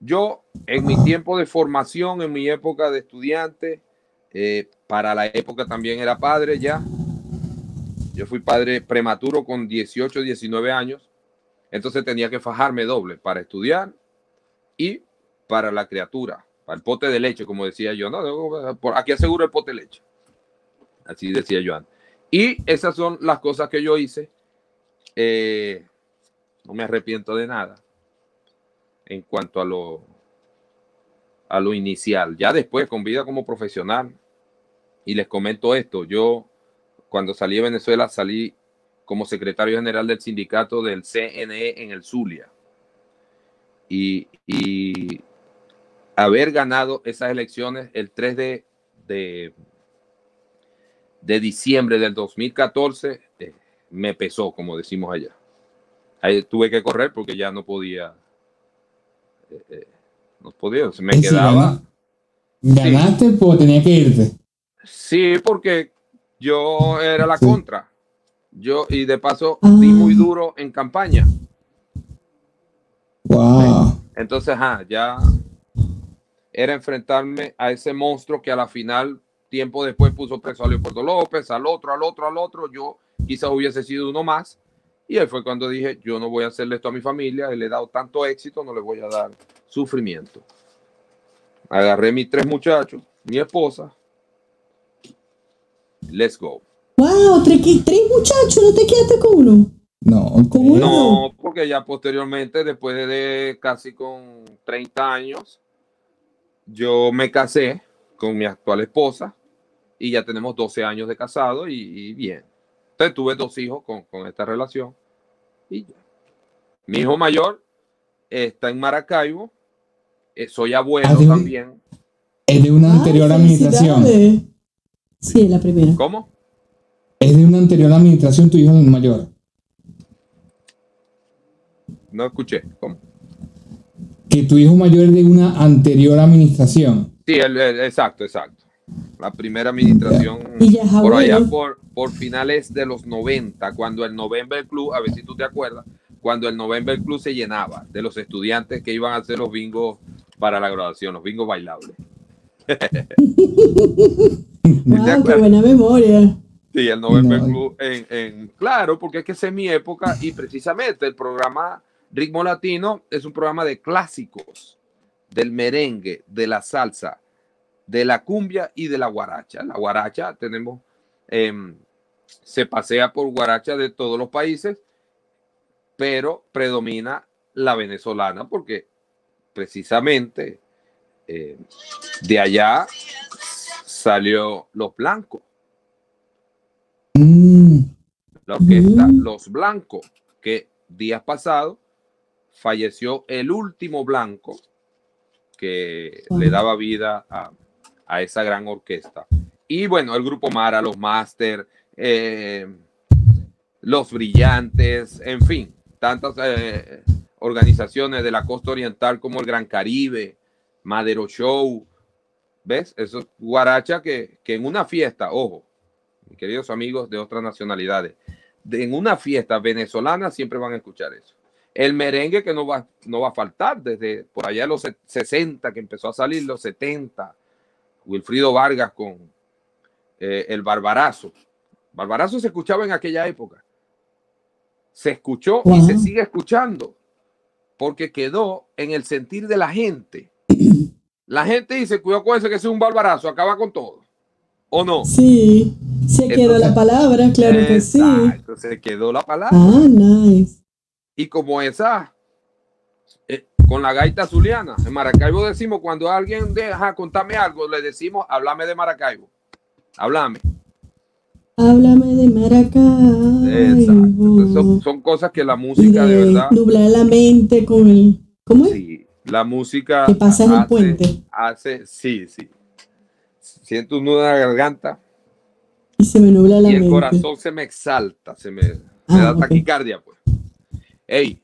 Yo en mi tiempo de formación, en mi época de estudiante, eh, para la época también era padre ya. Yo fui padre prematuro con 18, 19 años. Entonces tenía que fajarme doble para estudiar y para la criatura, para el pote de leche, como decía yo. No, no, por aquí aseguro el pote de leche. Así decía yo antes. Y esas son las cosas que yo hice. Eh, no me arrepiento de nada en cuanto a lo, a lo inicial. Ya después, con vida como profesional, y les comento esto, yo cuando salí de Venezuela salí como secretario general del sindicato del CNE en el Zulia. Y, y haber ganado esas elecciones el 3 de, de, de diciembre del 2014 eh, me pesó, como decimos allá. Ahí tuve que correr porque ya no podía. eh, eh, no podía, se me quedaba. gana- Ganaste, pues tenía que irte. Sí, porque yo era la Sí. contra. Yo, y de paso, Ah. di muy duro en campaña. Wow. Entonces, ajá, ya era enfrentarme a ese monstruo que a la final, tiempo después, puso preso a Leopoldo López, al otro, al otro, al otro. Yo quizás hubiese sido uno más. Y ahí fue cuando dije, yo no voy a hacerle esto a mi familia, le he dado tanto éxito, no le voy a dar sufrimiento. Agarré mis tres muchachos, mi esposa. Let's go. Wow, tres, tres muchachos, no te quedaste con uno. No, ¿Cómo ok. no? No, porque ya posteriormente, después de casi con 30 años, yo me casé con mi actual esposa y ya tenemos 12 años de casado y, y bien. Entonces tuve dos hijos con, con esta relación y ya. Mi hijo mayor está en Maracaibo, eh, soy abuelo Ah, también. Es de una anterior Ay, administración. Sí, la primera. ¿Cómo? Es de una anterior administración tu hijo es el mayor. No escuché. ¿Cómo? Que tu hijo mayor es de una anterior administración. Sí, el- el- exacto, exacto. La primera administración por allá por, por finales de los 90, cuando el November Club, a ver si tú te acuerdas, cuando el November Club se llenaba de los estudiantes que iban a hacer los bingos para la graduación, los bingos bailables. Wow, qué acuerdas? buena memoria. Sí, el November No. Club en, en- claro, porque es que esa es mi época y precisamente el programa Ritmo Latino es un programa de clásicos, del merengue, de la salsa, de la cumbia y de la guaracha. La guaracha tenemos, em, se pasea por guaracha de todos los países, pero predomina la venezolana, porque precisamente eh, de allá salió Los Blancos. Mm, La orquesta Mm. Los Blancos, que días pasados falleció el último blanco que le daba vida a, a esa gran orquesta. Y bueno, el grupo Mara, los Master, eh, los Brillantes, en fin, tantas eh, organizaciones de la costa oriental como el Gran Caribe, Madero Show, ¿ves? Eso es guaracha que, que en una fiesta, ojo, mis queridos amigos de otras nacionalidades, de- en una fiesta venezolana siempre van a escuchar eso. El merengue que no va, no va a faltar desde por allá de los se- 60 que empezó a salir, los 70, Wilfrido Vargas con eh, el Barbarazo. Barbarazo se escuchaba en aquella época. Se escuchó y se sigue escuchando porque quedó en el sentir de la gente. La gente dice, cuidado con ese que es un barbarazo, acaba con todo. ¿O no? Sí, se quedó la palabra, claro que sí. Se quedó la palabra. Ah, nice. Y como esa, eh, con la gaita zuliana, en Maracaibo decimos, cuando alguien deja contarme algo, le decimos, háblame de Maracaibo. Háblame. Háblame de Maracaibo. Exacto. Entonces, son, son cosas que la música de, de verdad, nublar la mente con el. ¿Cómo es? sí, la música Que pasas el hace- puente hace, sí, sí. Siento un nudo en la garganta y se me nubla la y el mente. corazón se me exalta, se me, me Ah, da taquicardia, pues. Ey,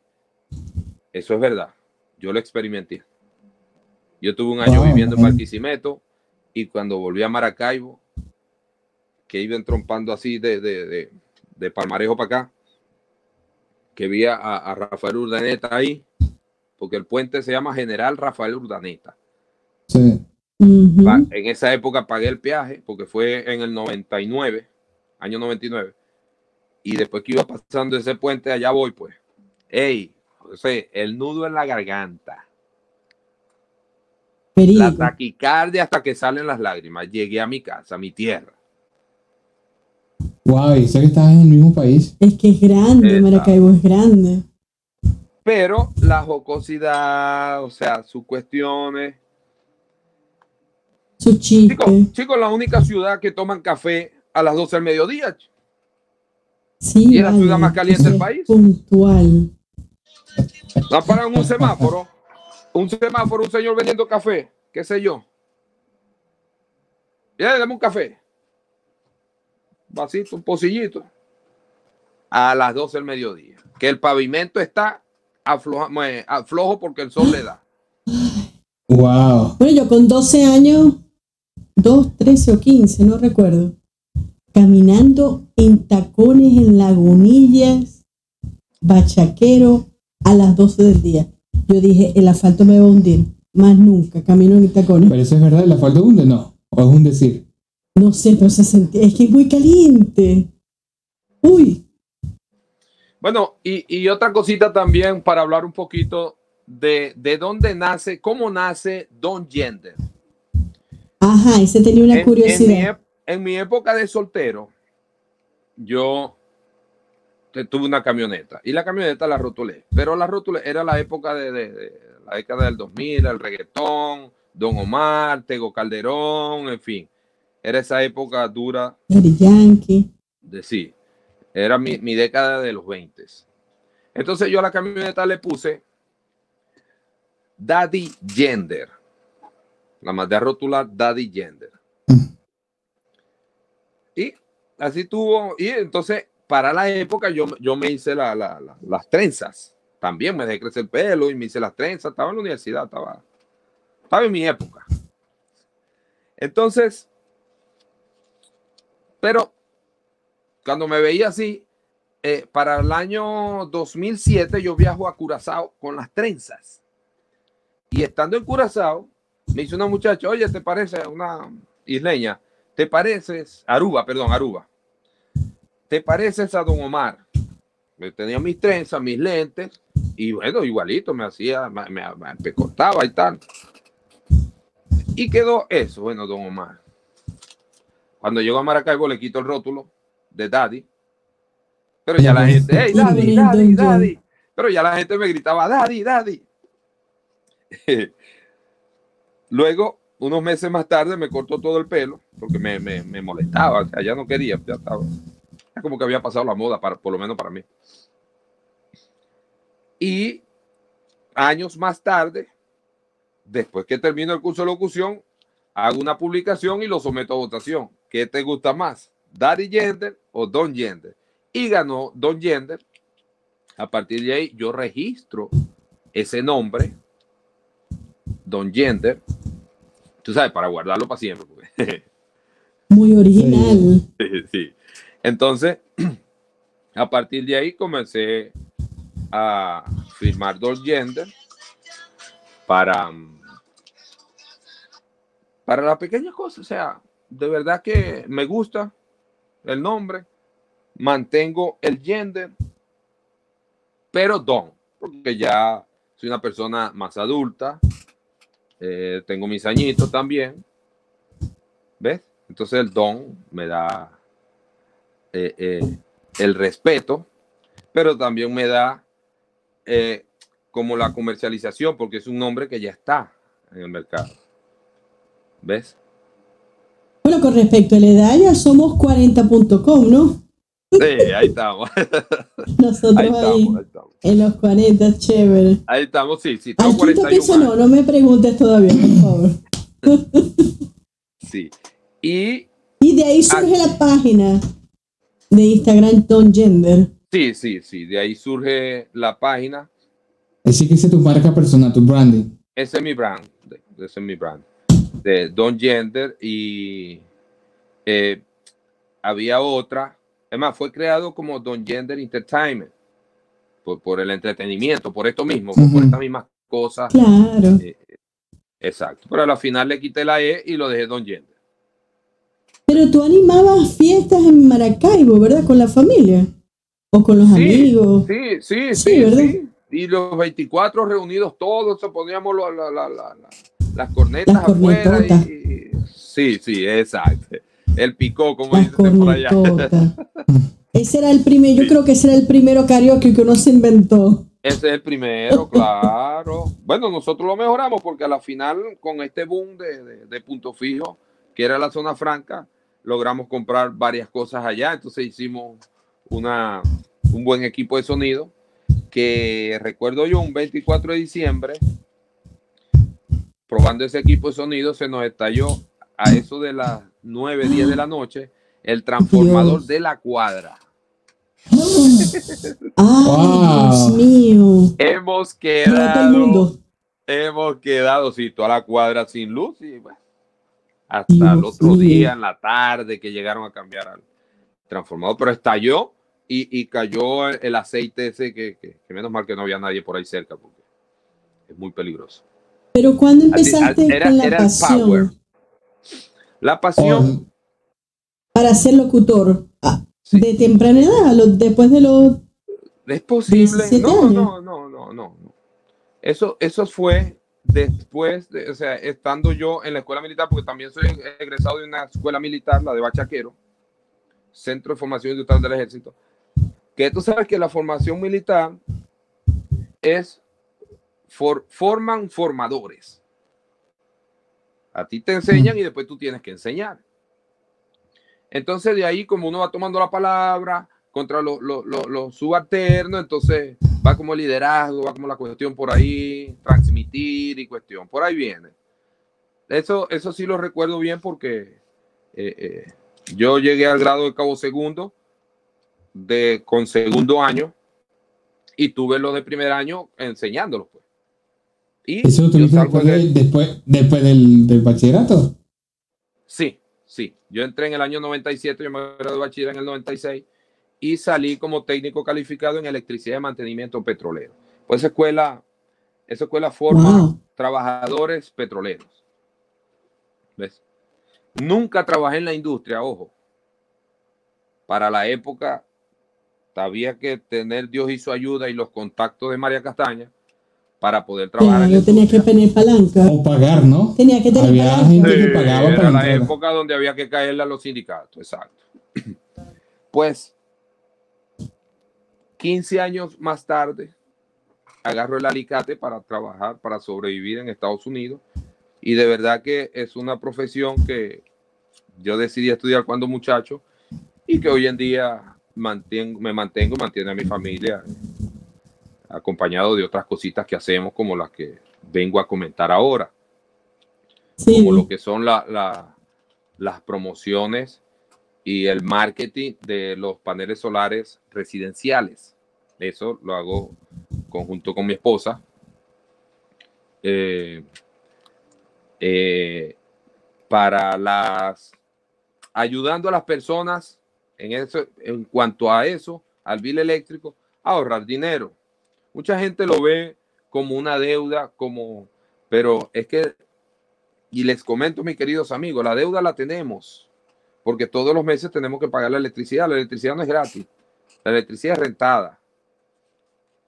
eso es verdad. Yo lo experimenté. Yo tuve un año Wow, viviendo en. Barquisimeto y cuando volví a Maracaibo, que iba entrompando así de, de, de, de Palmarejo para acá, que vi a, a Rafael Urdaneta ahí, porque el puente se llama General Rafael Urdaneta. sí. En esa época pagué el peaje porque fue en el 99, año 99. Y después que iba pasando ese puente, allá voy, pues. Ey, El nudo en la garganta, la taquicardia hasta que salen las lágrimas. Llegué a mi casa, a mi tierra. Wow, y sé que estás en el mismo país. Es que es grande. Maracaibo es grande. Pero la jocosidad, o sea, sus cuestiones. Su chiste. Chicos, chicos, la única ciudad que toman café a las 12 del mediodía. Sí, y es la ciudad más caliente del es país. Puntual. La paran un semáforo. Un semáforo, un señor vendiendo café, qué sé yo. Ya, dame un café. Vasito, un pocillito. A las 12 del mediodía. Que el pavimento está afloja, aflojo porque el sol le da. Wow. Bueno, yo con 12 años, 2, 13 o 15, no recuerdo, caminando en tacones, en lagunillas, bachaquero, a las 12 del día. Yo dije, el asfalto me va a hundir. Más nunca, camino en tacones. Pero eso es verdad, ¿la falta hunde? No. O es un decir. No sé, pero se sentía, es que es muy caliente. Uy, Bueno, y, y otra cosita también para hablar un poquito de, de dónde nace, cómo nace Don Gender. ajá, ese tenía una En- En, mi, curiosidad. en mi época de soltero, yo tuve una camioneta y la camioneta la rotulé, pero la rotulé era la época de, de- de la década del 2000, el reggaetón, Don Omar, Tego Calderón, en fin, era esa época dura Daddy Yankee. de sí, era mi, mi década de los 20. Entonces yo a la camioneta le puse Daddy Gender. La mandé a rotular Daddy Gender. Y así tuvo, y entonces para la época yo, yo me hice la- la- la- las trenzas. También me dejé crecer el pelo y me hice las trenzas. Estaba en la universidad, estaba, estaba en mi época. Entonces, pero cuando me veía así, eh, para el año 2007 yo viajo a Curazao con las trenzas. Y estando en Curazao, me hizo una muchacha, oye, ¿te parece una isleña? ¿Te pareces, Aruba, perdón, Aruba? ¿Te pareces a Don Omar? Yo tenía mis trenzas, mis lentes, y bueno, igualito me hacía, me, me, me cortaba y tal. Y quedó eso, bueno, Don Omar. Cuando llego a Maracaibo le quito el rótulo de Daddy. Pero ya la gente, hey, Daddy, Daddy, Daddy. Pero ya la gente me gritaba, Daddy, Daddy. Luego, unos meses más tarde, me cortó todo el pelo porque me, me, me molestaba. O sea, ya no quería, ya estaba. Como que había pasado la moda, para, por lo menos para mí. Y años más tarde, después que termino el curso de locución, hago una publicación y lo someto a votación. ¿Qué te gusta más? Daddy Gender o Don Gender? Y ganó Don Gender. A partir de ahí yo registro ese nombre, Don Gender, tú sabes, para guardarlo para siempre. Muy original. Sí, sí. Entonces, a partir de ahí comencé a firmar dos gender para, para la pequeña cosa. O sea, de verdad que me gusta el nombre, mantengo el gender, pero don, porque ya soy una persona más adulta, eh, tengo mis añitos también, ¿ves? Entonces el don me da eh, eh, el respeto, pero también me da eh, como la comercialización, porque es un nombre que ya está en el mercado. ¿Ves? Bueno, con respecto a la edad, ya somos 40.com, ¿no? Sí, ahí estamos. Nosotros Ahí estamos, estamos. en los 40, chévere. Ahí estamos, sí, sí, quinto 41 piso años. no, no me preguntes todavía, por favor. Sí. Y Y de ahí surge la página de Instagram Don Gender. sí, sí, sí, de ahí surge la página. Así que esa es tu marca personal, tu branding. Ese es mi brand. Ese es mi brand. De Don Gender y eh, había otra. Es más, fue creado como Don Gender Entertainment. Por, por el entretenimiento, por esto mismo, por- estas mismas cosas. Claro. Exacto. Pero a la final le quité la E y lo dejé Don Gender. Pero tú animabas fiestas en Maracaibo, ¿verdad? Con la familia. O con los Sí, amigos. Sí, sí, Sí, sí, ¿verdad? sí. Y los 24 reunidos todos, poníamos lo- la- la- la- la- las cornetas Las afuera. Y, y- sí, sí, exacto. El picó, como Las dicen por allá. Ese era el primer, yo creo que ese era el primero karaoke que uno se inventó. Ese es el primero, claro. Bueno, nosotros lo mejoramos porque a la final, con este boom de, de- de punto fijo, que era la zona franca, logramos comprar varias cosas allá. Entonces hicimos una, un buen equipo de sonido que recuerdo yo un 24 de diciembre, probando ese equipo de sonido, se nos estalló a eso de las 9, 10 de la noche el transformador Dios. de la cuadra. ¡Ay, Wow. Dios mío! Hemos quedado hemos quedado sí, toda la cuadra sin luz y bueno, hasta el otro día en la tarde que llegaron a cambiar al transformador, pero estalló y, y cayó el, aceite ese que, que- que menos mal que no había nadie por ahí cerca porque es muy peligroso. Pero cuando Así- empezaste era- con la era pasión power. La pasión, Oh, para ser locutor? Ah, Sí. De temprana edad, después de los... es posible. 17 No, años. no, no, no, no, no. Eso, eso fue después, de, o sea, estando yo en la escuela militar, porque también soy egresado de una escuela militar, la de Bachaquero, Centro de Formación Industrial del Ejército, que tú sabes que la formación militar es, for- forman formadores. A ti te enseñan y después tú tienes que enseñar. Entonces de ahí como uno va tomando la palabra contra los los- los- los subalternos, entonces va como liderazgo, va como la cuestión por ahí, transmitir y cuestión, por ahí viene. Eso, eso sí lo recuerdo bien porque eh, eh, yo llegué al grado de cabo segundo de, con segundo año y tuve los de primer año enseñándolos. Pues. Y ¿Eso lo tuviste después, de- de- después, después del, del bachillerato? Sí, sí. Yo entré en el año 97, yo me gradué de bachiller en el 96 y salí como técnico calificado en electricidad y mantenimiento petrolero. Pues esa escuela, esa escuela forma Wow. trabajadores petroleros. ¿Ves? Nunca trabajé en la industria, ojo. Para la época había que tener Dios y su ayuda y los contactos de María Castaña para poder trabajar en la Claro, tenía que tener palanca. O pagar, ¿no? Tenía que tener Había palanca. gente que Sí, pagaba era para la entrar. época donde había que caerle a los sindicatos, exacto. Pues, 15 años más tarde, agarro el alicate para trabajar, para sobrevivir en Estados Unidos. Y de verdad que es una profesión que yo decidí estudiar cuando muchacho y que hoy en día mantengo, me mantengo, mantiene a mi familia acompañado de otras cositas que hacemos como las que vengo a comentar ahora. Como lo que son las promociones y el marketing de los paneles solares residenciales. Eso lo hago conjunto con mi esposa. Eh, eh, para las ayudando a las personas en eso en cuanto a eso al bill eléctrico a ahorrar dinero mucha gente lo ve como una deuda como pero es que y les comento mis queridos amigos la deuda la tenemos porque todos los meses tenemos que pagar la electricidad la electricidad no es gratis la electricidad es rentada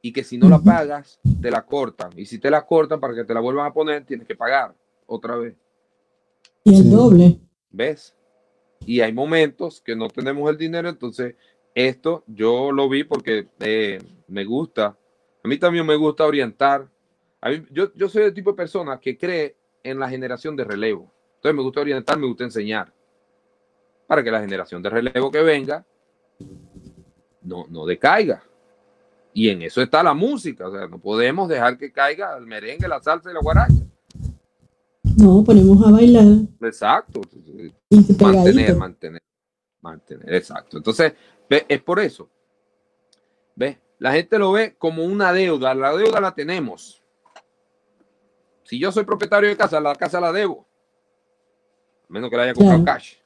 y que si no la pagas, te la cortan. Y si te la cortan para que te la vuelvan a poner, tienes que pagar otra vez. Y el doble. ¿Ves? Y hay momentos que no tenemos el dinero, entonces esto yo lo vi porque eh, me gusta. A mí también me gusta orientar. A mí, yo, yo soy el tipo de persona que cree en la generación de relevo. Entonces me gusta orientar, me gusta enseñar. Para que la generación de relevo que venga no, no decaiga. Y en eso está la música, o sea, no podemos dejar que caiga el merengue, la salsa y la guaracha. No, ponemos a bailar. Exacto. mantener, mantener, mantener, exacto. Entonces, es por eso. ¿Ves? La gente lo ve como una deuda, la deuda la tenemos. Si yo soy propietario de casa, la casa la debo. A menos que la haya comprado cash.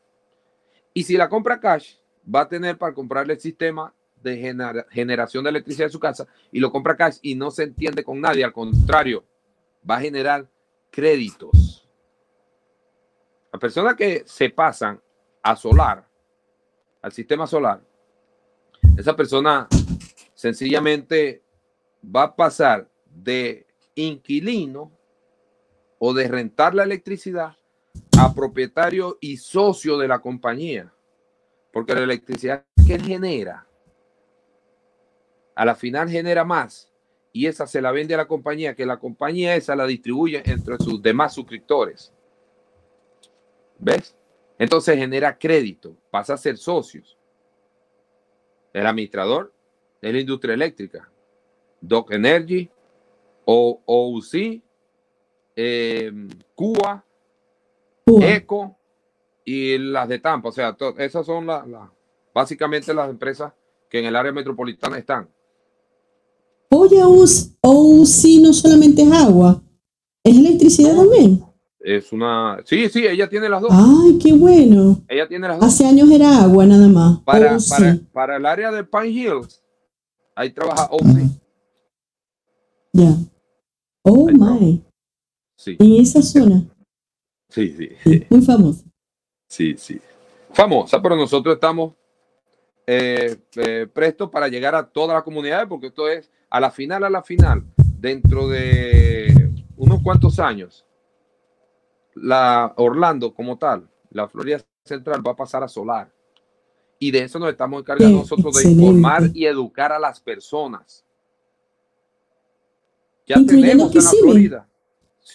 Y si la compra cash, va a tener para comprarle el sistema de generación de electricidad en su casa y lo compra cash y no se entiende con nadie, al contrario, va a generar créditos. Las personas que se pasan a solar, al sistema solar, esa persona sencillamente va a pasar de inquilino o de rentar la electricidad a propietario y socio de la compañía. Porque la electricidad que genera a la final genera más y esa se la vende a la compañía, que la compañía esa la distribuye entre sus demás suscriptores. ¿Ves? Entonces genera crédito, pasa a ser socios. El administrador es la industria eléctrica, Doc Energy, o OUC, eh, Cuba, Eco y las de Tampa. O sea, esas son las, básicamente las empresas que en el área metropolitana están. Oye, o sí no solamente es agua, es electricidad también. Es una. Sí, sí, ella tiene las dos. Ay, qué bueno. Ella tiene las dos. Hace años era agua nada más. Para, para, el área de Pine Hills, ahí trabaja OC. Ya. Oh, my. Sí. En esa zona. Sí, sí. Muy famosa. Sí, sí. Famosa, pero nosotros estamos eh, eh, prestos para llegar a todas las comunidades, porque esto es a la final, a la final, dentro de unos cuantos años, la Orlando como tal, la Florida Central va a pasar a solar. Y de eso nos estamos encargando nosotros de informar y educar a las personas. Ya tenemos en la Florida.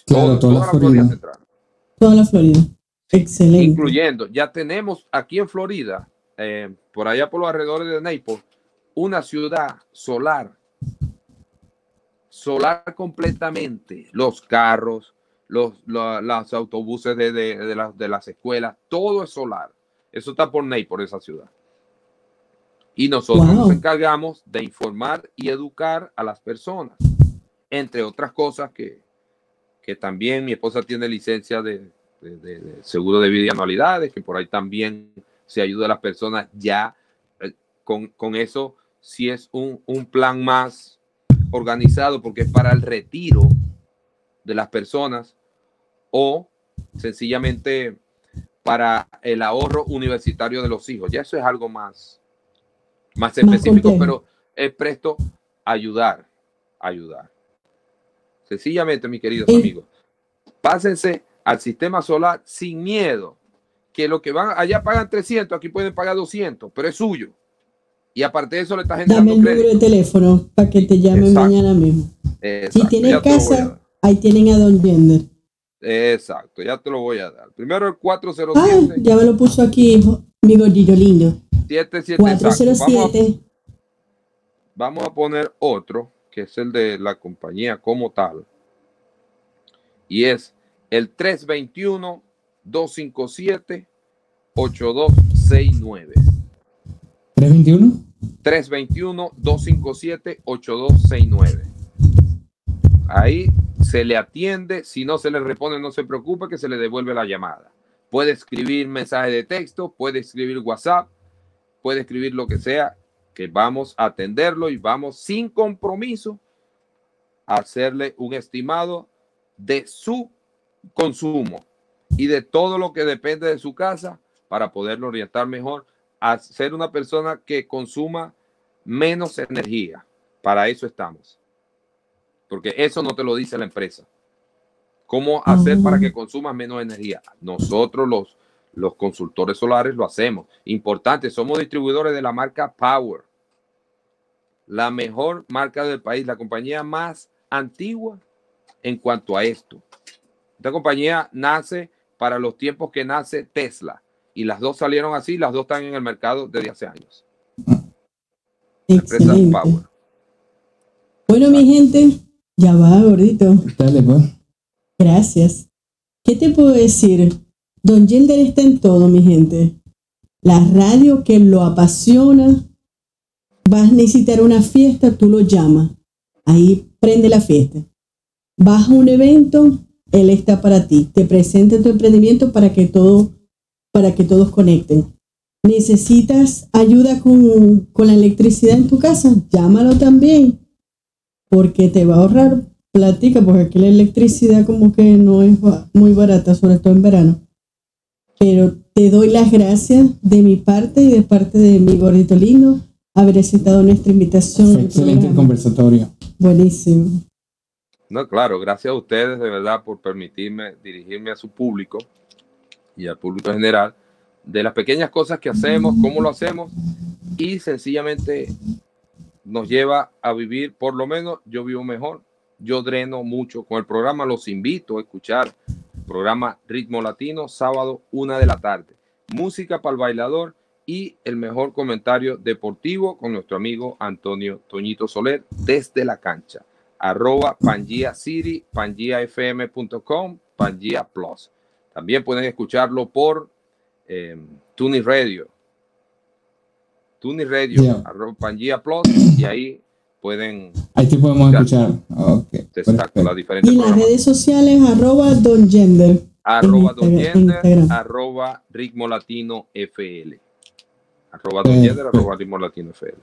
toda, la Florida. Central. Toda la Florida. Excelente. Incluyendo, ya tenemos aquí en Florida, eh, por allá por los alrededores de Naples, una ciudad solar solar completamente los carros, los, los, autobuses de, de, las escuelas, todo es solar. Eso está por Ney, por esa ciudad. Y nosotros nos encargamos de informar y educar a las personas, entre otras cosas que, que también mi esposa tiene licencia de, seguro de vida y anualidades, que por ahí también se ayuda a las personas ya eh, con, con eso, si es un, un plan más organizado porque es para el retiro de las personas o sencillamente para el ahorro universitario de los hijos. Ya eso es algo más, más específico, pero es presto a ayudar, ayudar. Sencillamente, mis queridos amigos, pásense al sistema solar sin miedo, que lo que van allá pagan 300, aquí pueden pagar 200, pero es suyo. Y aparte de eso le estás Dame generando el número de teléfono para que te llamen Exacto. mañana mismo. Exacto, Si ya a casa, ahí tienen a Don Gender. Exacto, ya te lo voy a dar. Primero el Ah, 407 ya me lo puso aquí, hijo, mi gordito lindo. 77 exacto. Vamos a, 407. vamos a poner otro, que es el de la compañía como tal. Y es el 321-257-8269. 321. 321-257-8269. Ahí se le atiende, si no se le responde, no se preocupe que se le devuelve la llamada. Puede escribir mensaje de texto, puede escribir WhatsApp, puede escribir lo que sea, que vamos a atenderlo y vamos sin compromiso a hacerle un estimado de su consumo y de todo lo que depende de su casa para poderlo orientar mejor a ser una persona que consuma menos energía. Para eso estamos. Porque eso no te lo dice la empresa. ¿Cómo hacer para que consumas menos energía? Nosotros los, los consultores solares lo hacemos. Importante, somos distribuidores de la marca Power. La mejor marca del país, la compañía más antigua en cuanto a esto. Esta compañía nace para los tiempos que nace Tesla. Y las dos salieron así, las dos están en el mercado desde hace años. Empresa. Power. Bueno, mi gente, ya va, gordito. Dale, pues. Gracias. ¿Qué te puedo decir? Don Gilder está en todo, mi gente. La radio que lo apasiona. Vas a necesitar una fiesta, tú lo llamas. Ahí prende la fiesta. Vas a un evento, él está para ti. Te presenta tu emprendimiento para que todo, para que todos conecten. ¿Necesitas ayuda con, con la electricidad en tu casa? Llámalo también. Porque te va a ahorrar platica, porque aquí la electricidad como que no es muy barata, sobre todo en verano. Pero te doy las gracias de mi parte y de parte de mi gordito lindo haber aceptado nuestra invitación. Fue excelente el conversatorio. Buenísimo. No, claro, gracias a ustedes de verdad por permitirme dirigirme a su público y al público general de las pequeñas cosas que hacemos, cómo lo hacemos y sencillamente nos lleva a vivir, por lo menos yo vivo mejor, yo dreno mucho con el programa, los invito a escuchar programa Ritmo Latino, sábado una de la tarde, música para el bailador y el mejor comentario deportivo con nuestro amigo Antonio Toñito Soler desde la cancha arroba Pangea City, pangiafm.com, Pangea Plus. También pueden escucharlo por eh, Tuni Radio. Tuni Radio, Yeah. arroba Pangea Plus, y ahí pueden, Ahí te podemos escuchar. Ok. exacto, perfecto. las diferentes Y las redes sociales, arroba Don Gender. Arroba Don Gender, arroba Ritmo Latino FL. Arroba Don Gender, arroba Ritmo Latino FL.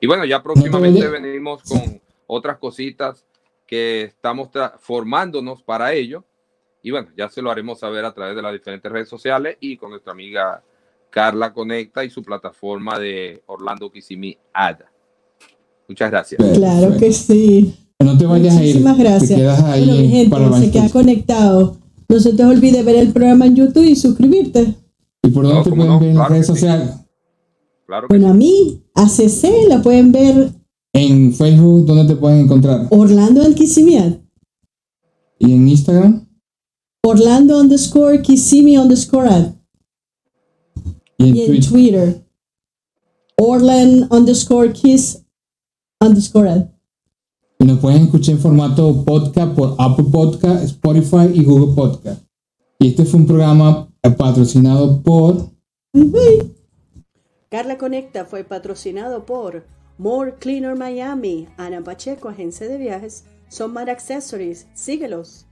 Y bueno, ya próximamente venimos con otras cositas que estamos formándonos para ello. Y bueno, ya se lo haremos saber a través de las diferentes redes sociales y con nuestra amiga Carla Conecta y su plataforma de Orlando Kissimmee Ada. Muchas gracias. Claro que sí. No te vayas a ir. Muchísimas gracias. Te quedas ahí bueno, mi gente, para se queda conectado. No se te olvide ver el programa en YouTube y suscribirte. ¿Y por dónde No, te pueden no, ver en las claro redes sí. sociales? Claro Bueno, a mí, a CC, la pueden ver En Facebook, ¿dónde te pueden encontrar? Orlando Alquisimiat. ¿Y en Instagram? Orlando underscore Kissimmee underscore ad. ¿Y en Y en Twitter? Twitter. Orland underscore kiss underscore ad. Y nos pueden escuchar en formato podcast por Apple Podcast, Spotify y Google Podcast. Y este fue un programa patrocinado por. Carla Conecta fue patrocinado por More Cleaner Miami, Ana Pacheco, agencia de viajes, Somar Accessories. Síguelos.